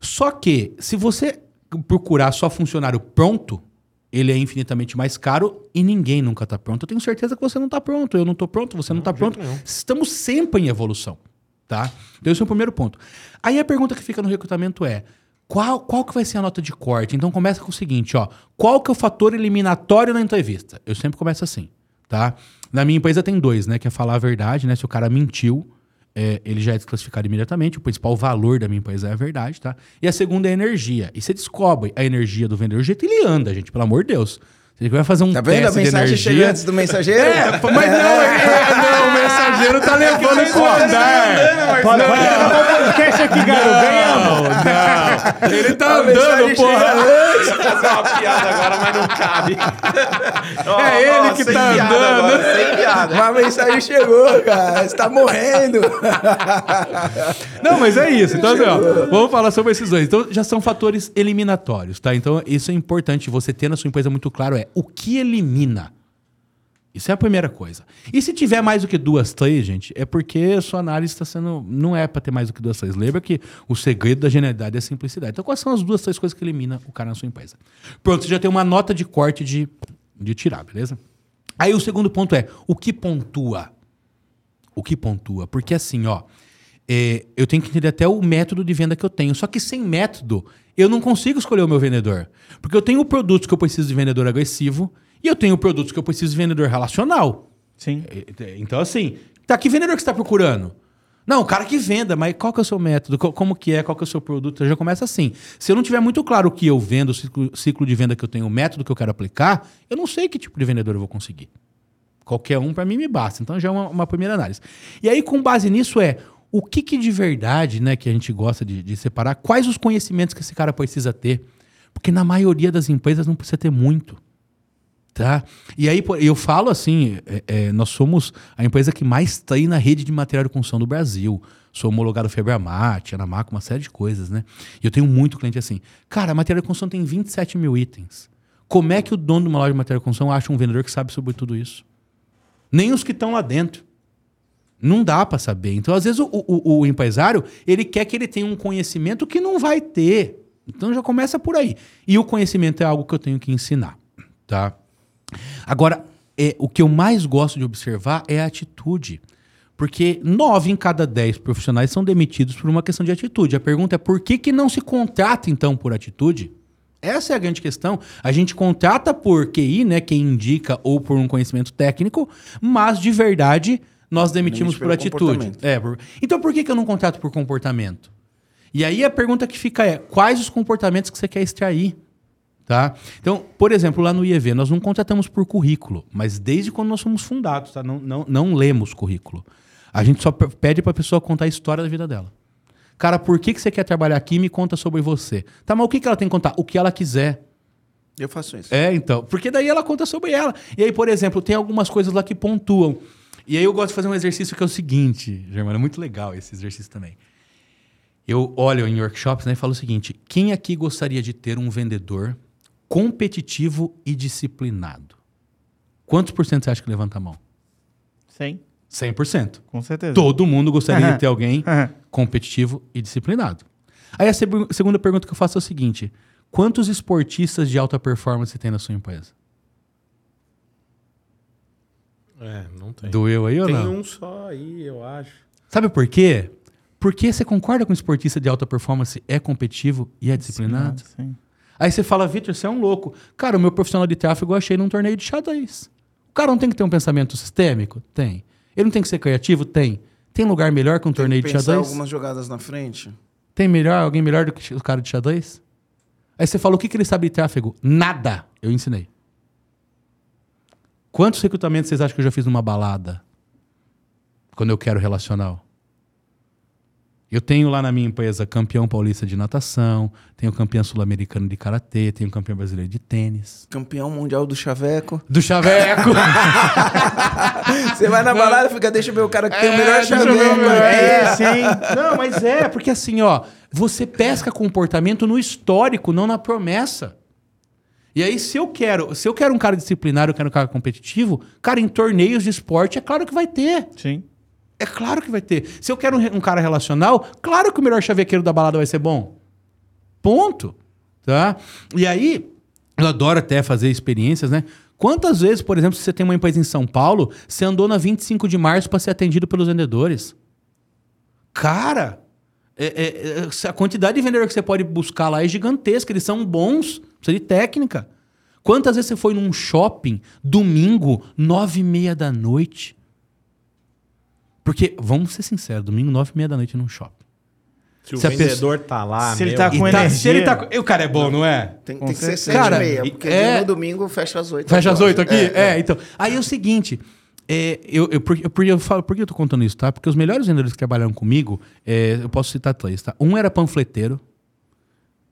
Só que, se você procurar só funcionário pronto, ele é infinitamente mais caro e ninguém nunca tá pronto. Eu tenho certeza que você não tá pronto, eu não tô pronto, você não, tá pronto. Estamos sempre em evolução, tá? Então esse é o primeiro ponto. Aí a pergunta que fica no recrutamento é: qual, qual que vai ser a nota de corte? Então começa com o seguinte, ó. Qual que é o fator eliminatório na entrevista? Eu sempre começo assim, tá? Na minha empresa tem dois, né? Que é falar a verdade, né? Se o cara mentiu, é, ele já é desclassificado imediatamente. O principal valor da minha empresa é a verdade, tá? E a segunda é a energia. E você descobre a energia do vendedor, o jeito ele anda, gente, pelo amor de Deus. Você vai fazer um Tá vendo a teste de mensagem energia. chega antes do mensageiro? É, mas não, é, não, o mensageiro tá levando pro andar. Pode, pode acabar o podcast aqui, garoto. Ganhamos. Não, ele tá A andando, porra. Vou fazer uma piada agora, mas não cabe. É ele que sem tá andando. agora, sem piada. Uma mensagem chegou, cara. Você tá morrendo. Não, mas é isso. Então, assim, ó, vamos falar sobre esses dois. Então, já são fatores eliminatórios, tá? Então, isso é importante você ter na sua empresa muito claro é o que elimina. Isso é a primeira coisa. E se tiver mais do que duas, três, gente, é porque sua análise está sendo. Não é para ter mais do que duas, três. Lembra que o segredo da genialidade é a simplicidade. Então, quais são as duas, três coisas que elimina o cara na sua empresa? Pronto, você já tem uma nota de corte de, de tirar, beleza? Aí o segundo ponto é o que pontua o que pontua. Porque assim, ó, é, eu tenho que entender até o método de venda que eu tenho. Só que sem método, eu não consigo escolher o meu vendedor. Porque eu tenho produtos que eu preciso de vendedor agressivo e eu tenho produtos que eu preciso de vendedor relacional. Sim. É, é, Então, assim, tá, que vendedor que você está procurando? Não, o cara que venda, mas qual que é o seu método? Co- Como que é? Qual que é o seu produto? Já começa assim. Se eu não tiver muito claro o que eu vendo, o ciclo, ciclo de venda que eu tenho, o método que eu quero aplicar, eu não sei que tipo de vendedor eu vou conseguir. Qualquer um para mim me basta. Então já é uma, uma primeira análise. E aí, com base nisso, é o que, que de verdade, né, que a gente gosta de, de separar, quais os conhecimentos que esse cara precisa ter. Porque na maioria das empresas não precisa ter muito. Tá? E aí, eu falo assim: é, é, nós somos a empresa que mais treina a rede de material de construção do Brasil. Sou homologado Febramat, Anamaco, uma série de coisas, né? E eu tenho muito cliente assim. Cara, a matéria de construção tem 27 mil itens. Como é que o dono de uma loja de matéria de construção acha um vendedor que sabe sobre tudo isso? Nem os que estão lá dentro. Não dá para saber. Então, às vezes, o, o, o, empresário, ele quer que ele tenha um conhecimento que não vai ter. Então, já começa por aí. E o conhecimento é algo que eu tenho que ensinar, tá? Agora, é, o que eu mais gosto de observar é a atitude. Porque nove em cada dez profissionais são demitidos por uma questão de atitude. A pergunta é por que, que não se contrata, então, por atitude? Essa é a grande questão. A gente contrata por QI, né, quem indica, ou por um conhecimento técnico, mas de verdade nós demitimos Demite por atitude. É, por... Então por que, que eu não contrato por comportamento? E aí a pergunta que fica é: quais os comportamentos que você quer extrair? Tá? Então, por exemplo, lá no IEV, nós não contratamos por currículo, mas desde quando nós somos fundados, tá? não, não, não lemos currículo. A gente só pede para a pessoa contar a história da vida dela. Cara, por que, que você quer trabalhar aqui? Me conta sobre você. Tá, mas o que, que ela tem que contar? O que ela quiser. Eu faço isso. É, então. Porque daí ela conta sobre ela. E aí, por exemplo, tem algumas coisas lá que pontuam. E aí eu gosto de fazer um exercício que é o seguinte, Germano, é muito legal esse exercício também. Eu olho em workshops né, e falo o seguinte: quem aqui gostaria de ter um vendedor competitivo e disciplinado? Quantos por cento você acha que levanta a mão? 100. 100%. Com certeza. Todo mundo gostaria de ter alguém competitivo e disciplinado. Aí a segunda pergunta que eu faço é o seguinte: quantos esportistas de alta performance tem na sua empresa? É, não tem. Doeu aí ou tem não? Tem um só aí, eu acho. Sabe por quê? Porque você concorda com o esportista de alta performance é competitivo e é disciplinado? Sim. Aí você fala, Victor, você é um louco. Cara, o meu profissional de tráfego eu achei num torneio de xadrez. O cara não tem que ter um pensamento sistêmico? Tem. Ele não tem que ser criativo? Tem. Tem lugar melhor que um tem torneio que de xadrez? algumas jogadas na frente. Tem melhor, alguém melhor do que o cara de xadrez? Aí você fala, o que, que ele sabe de tráfego? Nada. Eu ensinei. Quantos recrutamentos vocês acham que eu já fiz numa balada? Quando eu quero relacional? Eu tenho lá na minha empresa campeão paulista de natação, tenho campeão sul-americano de karatê, tenho campeão brasileiro de tênis. Campeão mundial do chaveco. Do chaveco! Você vai na balada e fica, deixa eu ver o cara que é, tem o melhor chaveco. É, sim. Não, mas é, porque assim, ó, você pesca comportamento no histórico, não na promessa. E aí, se eu quero, se eu quero um cara disciplinário, eu quero um cara competitivo, cara, em torneios de esporte, é claro que vai ter. Sim. É claro que vai ter. Se eu quero um, um cara relacional, claro que o melhor chavequeiro da balada vai ser bom. Ponto. Tá? E aí, eu adoro até fazer experiências, né? Quantas vezes, por exemplo, se você tem uma empresa em São Paulo, você andou na 25 de março para ser atendido pelos vendedores? Cara, é, é, é, a quantidade de vendedor que você pode buscar lá é gigantesca. Eles são bons, precisa de técnica. Quantas vezes você foi num shopping, domingo, nove e meia da noite? Porque, vamos ser sinceros, domingo, nove e meia da noite num shopping. Se o se vendedor pessoa... tá lá, se ele tá com energia... Tá, se ele tá... O cara é bom, não é? Tem, tem que ser sete e meia, porque é... no domingo fecha às oito. Fecha às oito aqui? É, é, então. Aí é o seguinte, é, eu, eu, por, eu, eu falo, por que eu tô contando isso, tá? Porque os melhores vendedores que trabalharam comigo, é, eu posso citar três, tá? Um era panfleteiro,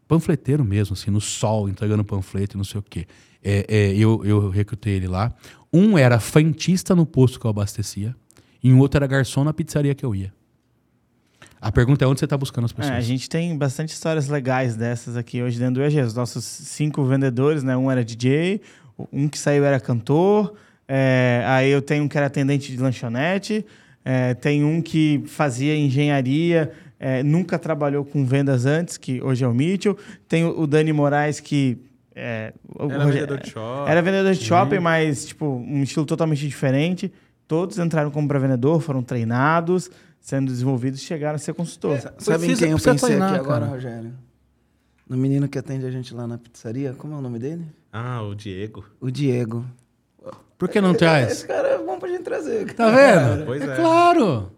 panfleteiro mesmo, assim, no sol, entregando panfleto e não sei o quê. É, é, eu, eu recrutei ele lá. Um era frentista no posto que eu abastecia, e um outro era garçom na pizzaria que eu ia. A pergunta é onde você está buscando as pessoas. É, a gente tem bastante histórias legais dessas aqui hoje dentro do EG. Os nossos cinco vendedores, né? Um era DJ, um que saiu era cantor, é, aí eu tenho um que era atendente de lanchonete, é, tem um que fazia engenharia, é, nunca trabalhou com vendas antes, que hoje é o Mitchell. Tem o, Dani Moraes, que. É, era vendedor de shopping. Era vendedor de shopping, mas tipo, um estilo totalmente diferente. Todos entraram como para vendedor, foram treinados, sendo desenvolvidos e chegaram a ser consultor. É, Sabe em quem eu pensei treinar, aqui agora, Rogério? No menino que atende a gente lá na pizzaria. Como é o nome dele? Ah, o Diego. O Diego. Por que não traz? Esse cara é bom pra gente trazer. Tá vendo? Pois é. é claro.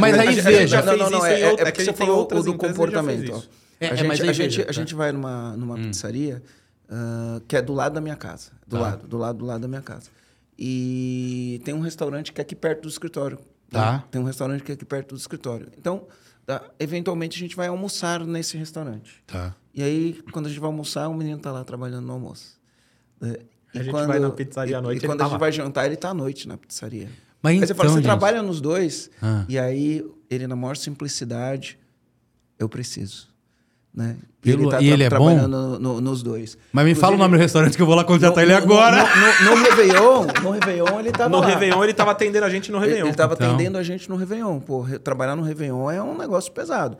Mas aí veja. Não, não, não. É, é, porque você falou o do comportamento. É, a gente, mas a, gente, a gente vai numa, numa hum. pizzaria uh, que é do lado da minha casa. Do tá. lado, do lado, do lado da minha casa. E tem um restaurante que é aqui perto do escritório. Tá. tá? Tem um restaurante que é aqui perto do escritório. Então, tá, eventualmente a gente vai almoçar nesse restaurante. Tá. E aí, quando a gente vai almoçar, o menino tá lá trabalhando no almoço. A gente quando, vai na pizzaria à noite. E, e quando tá a gente lá. vai jantar, ele tá à noite na pizzaria. Mas Aí você fala, então, você gente- trabalha nos dois, Ah. e aí ele, na maior simplicidade, eu preciso. Né? Pelo- tá e ele é bom? trabalhando no- nos dois. Mas me fala o nome do restaurante que eu vou lá contratar no- ele no- agora. No, no, no Réveillon, no Réveillon ele tava No lá. Réveillon, ele tava atendendo a gente no Ele, Réveillon. ele tava Então. atendendo a gente no Réveillon. Pô, trabalhar no Réveillon é um negócio pesado.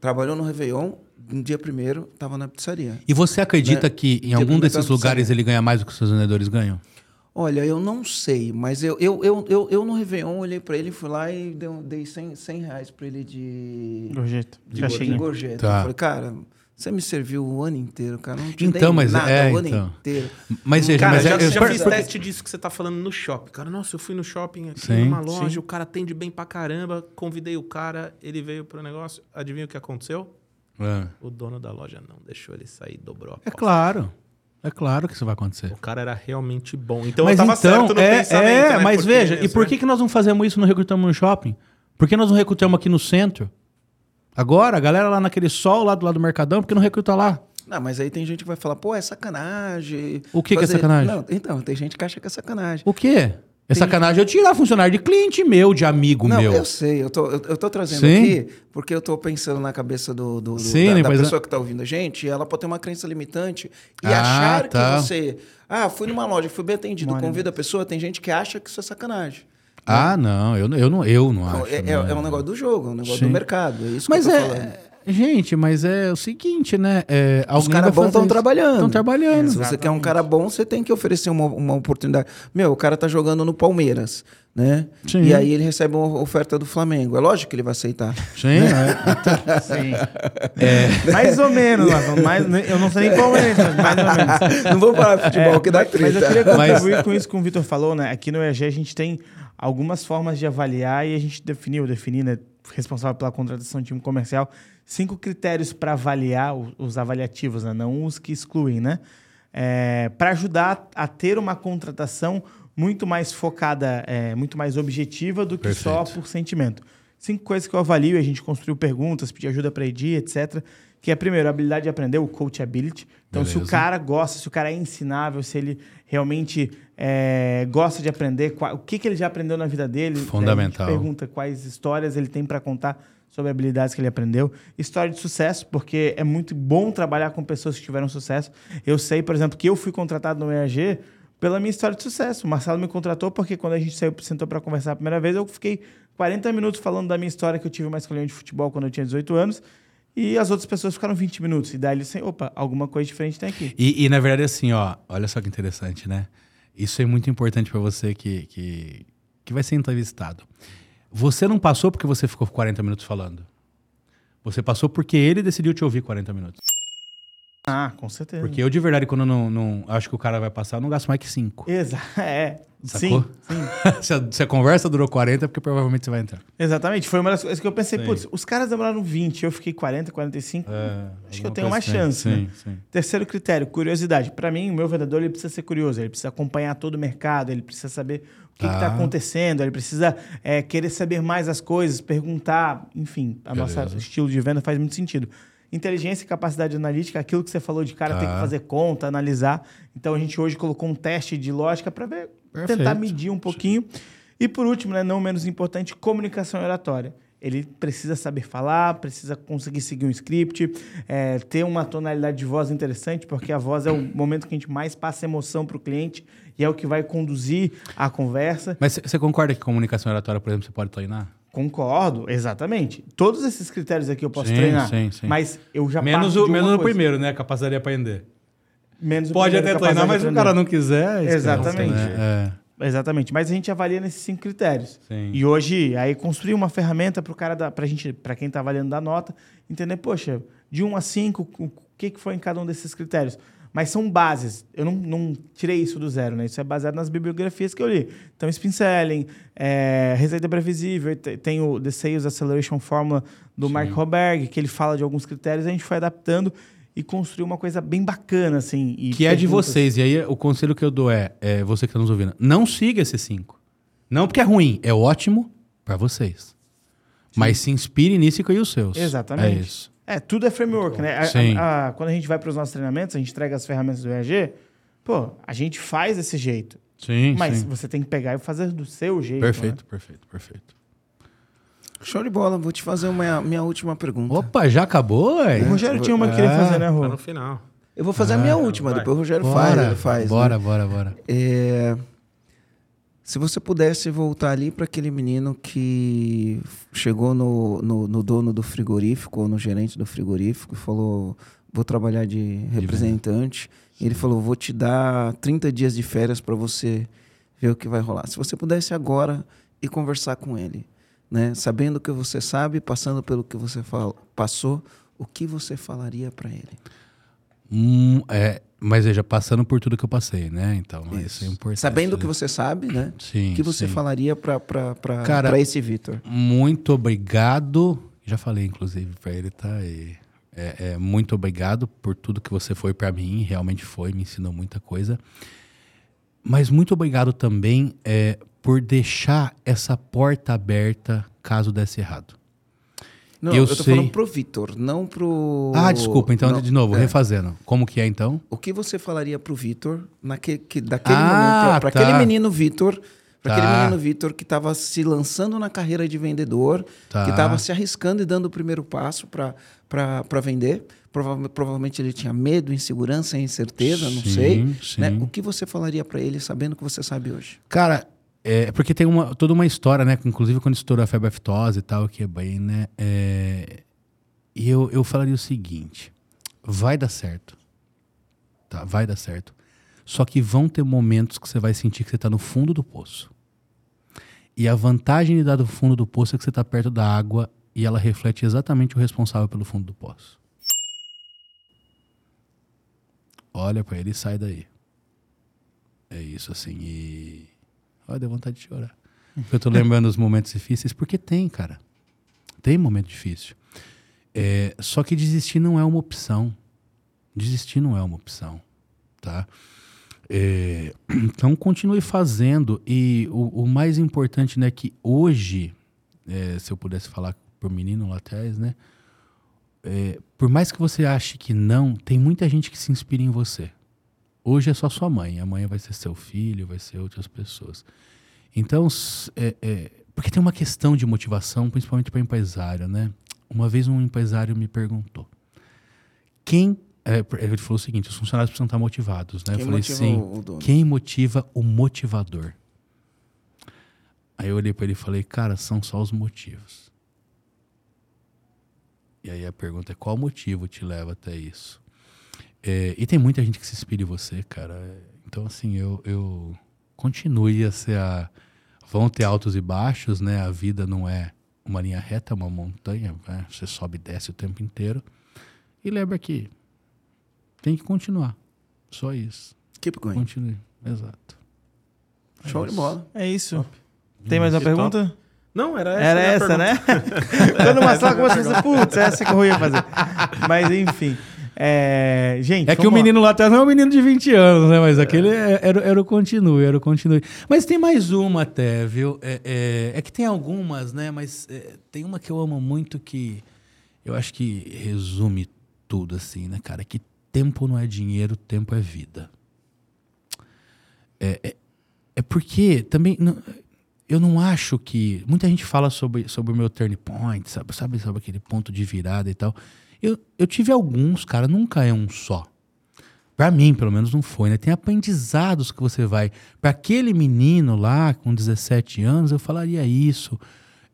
Trabalhou no Réveillon, no dia primeiro, tava na pizzaria. E você acredita Né? que em algum desses lugares ele ganha mais do que os seus vendedores ganham? Olha, eu não sei, mas eu, eu, eu, eu, eu no Réveillon olhei pra ele, fui lá e dei, dei 100, 100 reais pra ele de, Gorjeta. de, cheguei. gorjeta. Tá. Eu falei, cara, você me serviu o ano inteiro, cara. Não te Então, dei mas nada é, o ano então. inteiro. Mas veja, Cara, mas já, é, eu- já fiz teste disso que você tá falando no shopping. Cara, nossa, eu fui no shopping aqui Sim, numa loja, sim. o cara atende bem pra caramba, convidei o cara, ele veio pro negócio. Adivinha o que aconteceu? É. O dono da loja não deixou ele sair, dobrou a É aposta. claro. É claro que isso vai acontecer. O cara era realmente bom. Então mas eu tava então, certo no é, pensamento, é, né? mas Porque veja, e por né? que, que nós não fazemos isso no Recrutamos no Shopping? Por que nós não recrutamos aqui no centro? Agora, a galera lá naquele sol, lá do lado do Mercadão, por que não recruta lá? Não, mas aí tem gente que vai falar, pô, é sacanagem. O que que é sacanagem? Não, então, tem gente que acha que é sacanagem. O quê? É sacanagem eu tirar funcionário de cliente meu, de amigo Não, meu. eu sei, eu tô, eu, eu tô trazendo Sim. aqui porque eu tô pensando na cabeça do, do- do- Sim, da, da pessoa que tá ouvindo a gente, e ela pode ter uma crença limitante e Ah, achar tá. que você. Ah, fui numa loja, fui bem atendido, Mora, convida a pessoa, tem gente que acha que isso é sacanagem. Ah, não, eu, não- eu não, eu não acho. é, é- é um negócio do jogo, é um negócio Sim. do mercado. É isso Mas que eu tô é. falando. Gente, mas é o seguinte, né? É, Os caras bons estão trabalhando. Estão trabalhando. Se você quer um cara bom, você tem que oferecer uma, uma oportunidade. Meu, o cara tá jogando no Palmeiras, né? Sim. E aí ele recebe uma oferta do Flamengo. É lógico que ele vai aceitar. Sim, é. Sim. Mais ou menos. Mais, eu não sei nem qual é, mas mais ou menos. Não vou falar de futebol, É, que dá mas, mas eu treta. queria Mas- contribuir com isso que o Vitor falou, né? Aqui no EAG a gente tem algumas formas de avaliar e a gente definiu, defini, né? Responsável pela contratação de time comercial, cinco critérios para avaliar os avaliativos, né? Não os que excluem, né? para ajudar a ter uma contratação muito mais focada, é, muito mais objetiva do que só Perfeito. por sentimento. Cinco coisas que eu avalio, a gente construiu perguntas, pedi ajuda para Edir, etc. Que é, primeiro, a habilidade de aprender, o coachability. Então, se o Beleza. cara gosta, se o cara é ensinável, se ele realmente é, gosta de aprender, qua- o que, que ele já aprendeu na vida dele. Fundamental. A gente pergunta quais histórias ele tem para contar sobre habilidades que ele aprendeu. História de sucesso, porque é muito bom trabalhar com pessoas que tiveram sucesso. Eu sei, por exemplo, que eu fui contratado no EAG pela minha história de sucesso. O Marcelo me contratou porque quando a gente saiu, sentou para conversar a primeira vez, eu fiquei 40 minutos falando da minha história que eu tive uma escolinha de futebol quando eu tinha 18 anos. E as outras pessoas ficaram 20 minutos. E daí eles assim, opa, alguma coisa diferente tem aqui. E, e, na verdade, assim, ó, olha só que interessante, né? Isso é muito importante pra você que, que, que vai ser entrevistado. Você não passou porque você ficou 40 minutos falando. Você passou porque ele decidiu te ouvir 40 minutos. Ah, com certeza. Porque eu, de verdade, quando eu não, não acho que o cara vai passar, eu não gasto mais que 5. Exa é. Sacou? Sim, sim. se, a, se a conversa durou 40, é porque provavelmente você vai entrar. Exatamente. Foi uma das coisas que eu pensei, Sim. putz, os caras demoraram 20, eu fiquei 40, 45. Acho que eu tenho mais assim. chance, né? Sim, sim. Terceiro critério, curiosidade. Para mim, o meu vendedor ele precisa ser curioso, ele precisa acompanhar todo o mercado, ele precisa saber o que está Tá. acontecendo, ele precisa é, querer saber mais as coisas, perguntar, enfim, a Beleza. nossa estilo de venda faz muito sentido. Inteligência e capacidade analítica, aquilo que você falou de cara ter Tá. que fazer conta, analisar. Então a gente hoje colocou um teste de lógica para ver, Perfeito. tentar medir um pouquinho. E por último, né, não menos importante, comunicação oratória. Ele precisa saber falar, precisa conseguir seguir um script, é, ter uma tonalidade de voz interessante, porque a voz é o momento que a gente mais passa emoção para o cliente e é o que vai conduzir a conversa. Mas você concorda que comunicação oratória, por exemplo, você pode treinar? Concordo, exatamente. Todos esses critérios aqui eu posso Sim, treinar, sim, sim. mas eu já Menos o, menos o primeiro, né? Capacidade de aprender. Menos o Pode primeiro, até treinar, mas se o cara não quiser... esquece, Exatamente. né? Exatamente, mas a gente avalia nesses cinco critérios. Sim. E hoje, aí construir uma ferramenta para o cara, dar, pra gente, para quem está avaliando da nota, entender, poxa, de 1 a 5, o que, que foi em cada um desses critérios. Mas são bases. Eu não, não tirei isso do zero, né? Isso é baseado nas bibliografias que eu li. Então, Spin Selling, é, Receita Previsível, te- tem o The Sales Acceleration Formula do Mark Roberg, que ele fala de alguns critérios, a gente foi adaptando e construiu uma coisa bem bacana, assim. e Que é de perguntas- vocês. E aí, o conselho que eu dou é, é você que está nos ouvindo, não siga esses cinco. Não porque é ruim, é ótimo para vocês. Mas se inspire nisso e crie os seus. Exatamente. É isso. É, tudo é framework, né? A- Sim. a- a- quando a gente vai para os nossos treinamentos, a gente entrega as ferramentas do EAG, pô, a gente faz desse jeito. Sim, Mas sim. você tem que pegar e fazer do seu jeito. né? Perfeito, perfeito, perfeito. Show de bola. Vou te fazer uma minha última pergunta. Opa, já acabou, O velho? Rogério tinha uma que queria É. fazer, né, Tá Rô? no final. Eu vou fazer a minha Ah, última, vai. depois o Rogério faz, Bora, ele faz. bora, né? bora, bora. É, Se você pudesse voltar ali para aquele menino que chegou no, no, no dono do frigorífico, ou no gerente do frigorífico, e falou: Vou trabalhar de representante. E ele falou: Vou te dar 30 dias de férias para você ver o que vai rolar. Se você pudesse agora ir conversar com ele, né? sabendo o que você sabe, passando pelo que você fala, passou, o que você falaria para ele? Hum, é, mas veja, passando por tudo que eu passei, né? Então, isso, é importante. Sabendo o que você sabe, né? Sim, O que você sim. falaria para para esse Vitor? Muito obrigado. Já falei, inclusive, pra ele, tá? aí. é, é, muito obrigado por tudo que você foi pra mim. Realmente foi, me ensinou muita coisa. Mas muito obrigado também é, por deixar essa porta aberta caso desse errado. Não, Eu eu, tô sei. falando pro Vitor, não pro. Ah, desculpa. Então, Não, de novo, é. refazendo. Como que é, então? O que você falaria pro Vitor naquele, que, daquele Ah, momento, para tá. aquele menino Vitor, para aquele Tá. menino Vitor que estava se lançando na carreira de vendedor, Tá. que estava se arriscando e dando o primeiro passo para vender. Prova- provavelmente ele tinha medo, insegurança, incerteza, não Sim, sei. sim. né? O que você falaria para ele sabendo o que você sabe hoje? Cara, é porque tem uma, toda uma história, né? Inclusive quando estourou a febre aftosa e tal, que é bem, né? É, e eu, eu falaria o seguinte: vai dar certo. Tá? Vai dar certo. Só que vão ter momentos que você vai sentir que você tá no fundo do poço. E a vantagem de dar do fundo do poço é que você tá perto da água e ela reflete exatamente o responsável pelo fundo do poço. Olha pra ele e sai daí. É isso, assim. E. Olha, deu vontade de chorar. Eu tô lembrando os momentos difíceis, porque tem, cara. Tem momento difícil. É, só que desistir não é uma opção. Desistir não é uma opção, tá? É, então continue fazendo. E o, o mais importante, né, que hoje, é, se eu pudesse falar pro menino lá atrás, né? é, por mais que você ache que não, tem muita gente que se inspira em você. Hoje é só sua mãe, amanhã vai ser seu filho, vai ser outras pessoas. Então, é, é, porque tem uma questão de motivação, principalmente para empresário, né? Uma vez um empresário me perguntou: quem. é, ele falou o seguinte: os funcionários precisam estar motivados, né? Quem eu falei motiva sim. o- o dono? Quem motiva o motivador? Aí eu olhei para ele e falei: cara, são só os motivos. E aí a pergunta é: qual motivo te leva até isso? É, e tem muita gente que se inspira em você, cara. Então, assim, eu, eu continue a ser a. Vão ter altos e baixos, né? A vida não é uma linha reta, é uma montanha. né? Você sobe e desce o tempo inteiro. E lembra que tem que continuar. Só isso. Keep going. Continue. Exato. Show de bola. É isso. Tem mais uma Que pergunta? Não, era essa. Era essa, né? Quando uma sala começa a putz, essa que eu ia fazer. Mas enfim. É, gente, É que o lá. menino lá atrás não é um menino de 20 anos, né? Mas aquele é- era, era o continue, era o continue. Mas tem mais uma até, viu? É, é- é que tem algumas, né? Mas é, tem uma que eu amo muito que eu acho que resume tudo, assim, né, cara? Que tempo não é dinheiro, tempo é vida. É, é, é porque também... não- eu não acho que... Muita gente fala sobre, sobre o meu turn point, sabe? Sabe sobre aquele ponto de virada e tal. Eu, eu tive alguns, cara, nunca é um só. Pra mim, pelo menos, não foi, né? Tem aprendizados que você vai. Pra aquele menino lá, com 17 anos, eu falaria isso.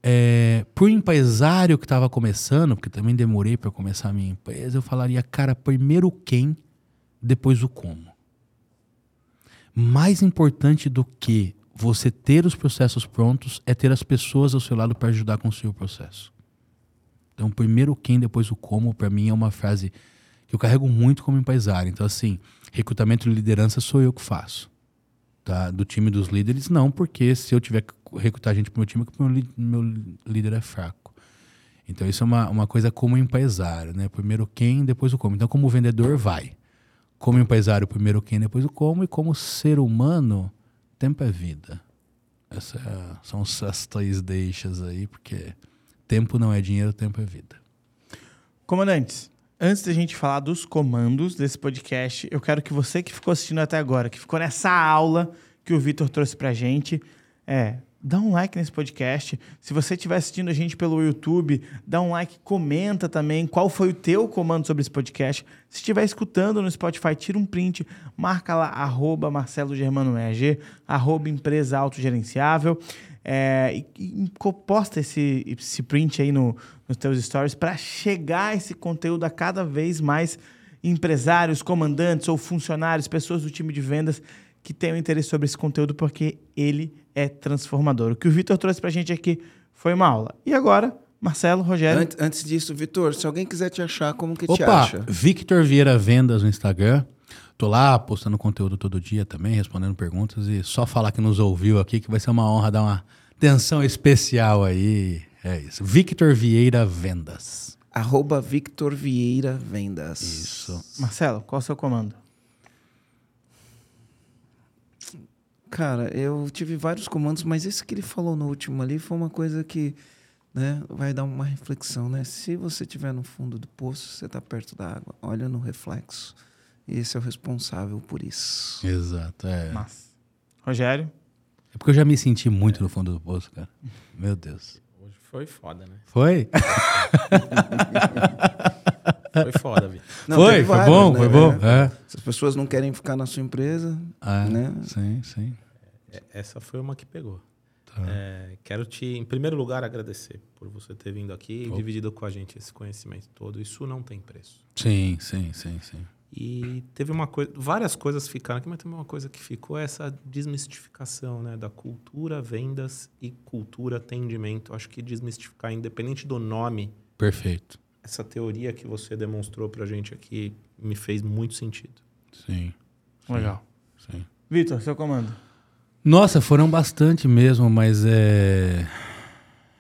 É, pro empresário que estava começando, porque também demorei para começar a minha empresa, eu falaria, cara, primeiro o quem, depois o como. Mais importante do que você ter os processos prontos é ter as pessoas ao seu lado para ajudar construir o processo. Então, primeiro o quem, depois o como, para mim é uma frase que eu carrego muito como empresário. Então, assim, recrutamento e liderança sou eu que faço. Tá? Do time dos líderes, não, porque se eu tiver que recrutar gente para meu time, é porque meu, li- meu líder é fraco. Então, isso é uma, uma coisa como empresário, né? Primeiro o quem, depois o como. Então, como vendedor, vai. Como empresário, primeiro o quem, depois o como. E como ser humano, tempo é vida. Essa é são essas três deixas aí, porque tempo não é dinheiro, tempo é vida. Comandantes, antes da gente falar dos comandos desse podcast, eu quero que você que ficou assistindo até agora, que ficou nessa aula, que o Vitor trouxe pra gente. É, dá um like nesse podcast. Se você estiver assistindo a gente pelo YouTube, dá um like, comenta também qual foi o teu comando sobre esse podcast. Se estiver escutando no Spotify, tira um print, marca lá, arroba Marcelo Germano EG, arroba empresa autogerenciável. É, e, e posta esse, esse print aí no, nos teus stories para chegar esse conteúdo a cada vez mais empresários, comandantes ou funcionários, pessoas do time de vendas que tenham interesse sobre esse conteúdo, porque ele é transformador. O que o Vitor trouxe para a gente aqui foi uma aula. E agora, Marcelo, Rogério. Antes, antes disso, Vitor, se alguém quiser te achar, como que te Opa, acha? Victor Vieira Vendas no Instagram. Tô lá postando conteúdo todo dia também, respondendo perguntas e só falar que nos ouviu aqui, que vai ser uma honra dar uma atenção especial aí. É isso. Victor Vieira Vendas. Arroba Victor Vieira Vendas. Isso. Marcelo, qual é o seu comando? Cara, eu tive vários comandos, mas esse que ele falou no último ali foi uma coisa que né, vai dar uma reflexão, né? Se você estiver no fundo do poço, você está perto da água. Olha no reflexo. Esse é o responsável por isso. Exato. É. Mas. Rogério? é porque eu já me senti muito no fundo do poço, cara. Meu Deus. Hoje foi foda, né? Foi? Foi foda, Vitor. Não, foi, teve foi bom, né? foi bom. É. Se as pessoas não querem ficar na sua empresa, É, né? Sim, sim. É, Essa foi uma que pegou. Tá. É, quero te, em primeiro lugar, agradecer por você ter vindo aqui e dividido com a gente esse conhecimento todo. Isso não tem preço. Sim, sim, sim, sim. E teve uma coisa, várias coisas ficaram aqui, mas também uma coisa que ficou é essa desmistificação, né, da cultura vendas e cultura atendimento. Acho que desmistificar, independente do nome, Perfeito. essa teoria que você demonstrou pra gente aqui me fez muito sentido. Sim, Legal. sim. Vitor, seu comando. Nossa, foram bastante mesmo, mas é.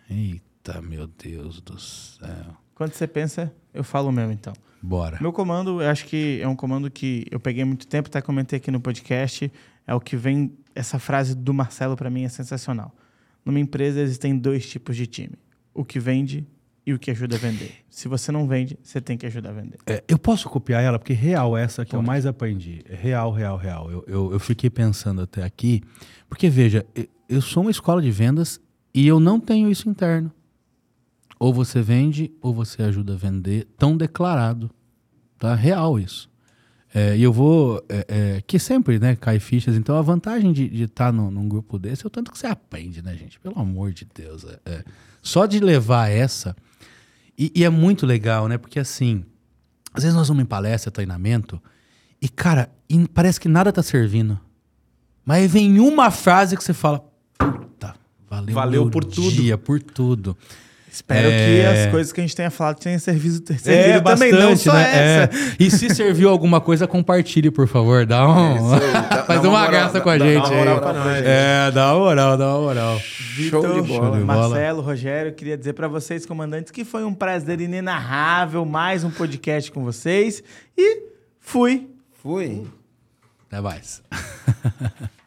Eita, meu Deus do céu. Quando você pensa, eu falo o meu então. Bora. Meu comando, eu acho que é um comando que eu peguei muito tempo, até comentei aqui no podcast. É o que vem. Essa frase do Marcelo para mim é sensacional. Numa empresa existem dois tipos de time: o que vende e o que ajuda a vender. Se você não vende, você tem que ajudar a vender. É, eu posso copiar ela, porque real essa que eu Pode. mais aprendi. É real, real, real. Eu, eu, eu fiquei pensando até aqui, porque veja, eu, eu sou uma escola de vendas e eu não tenho isso interno. Ou você vende, ou você ajuda a vender, tão declarado. Tá? Real isso. É, e eu vou. é, é, que sempre, né, cai fichas. Então a vantagem de estar num grupo desse é o tanto que você aprende, né, gente? Pelo amor de Deus. é- é. Só de levar essa. E, e é muito legal, né? Porque assim, às vezes nós vamos em palestra, treinamento, e, cara, e parece que nada tá servindo. Mas aí vem uma frase que você fala, puta, valeu, Valeu por tudo." dia, por tudo. Espero É. que as coisas que a gente tenha falado tenham servido, servido também, não só né? essa. É. E se serviu alguma coisa, compartilhe, por favor. Dá um... Isso aí, dá- Faz dá uma moral, graça dá- com a dá- gente dá uma aí. moral pra nós. É, dá uma moral, dá uma moral. Vitor, Show de bola. de bola. Marcelo, Rogério, queria dizer para vocês, comandantes, que foi um prazer inenarrável mais um podcast com vocês. E fui. Fui. Até mais.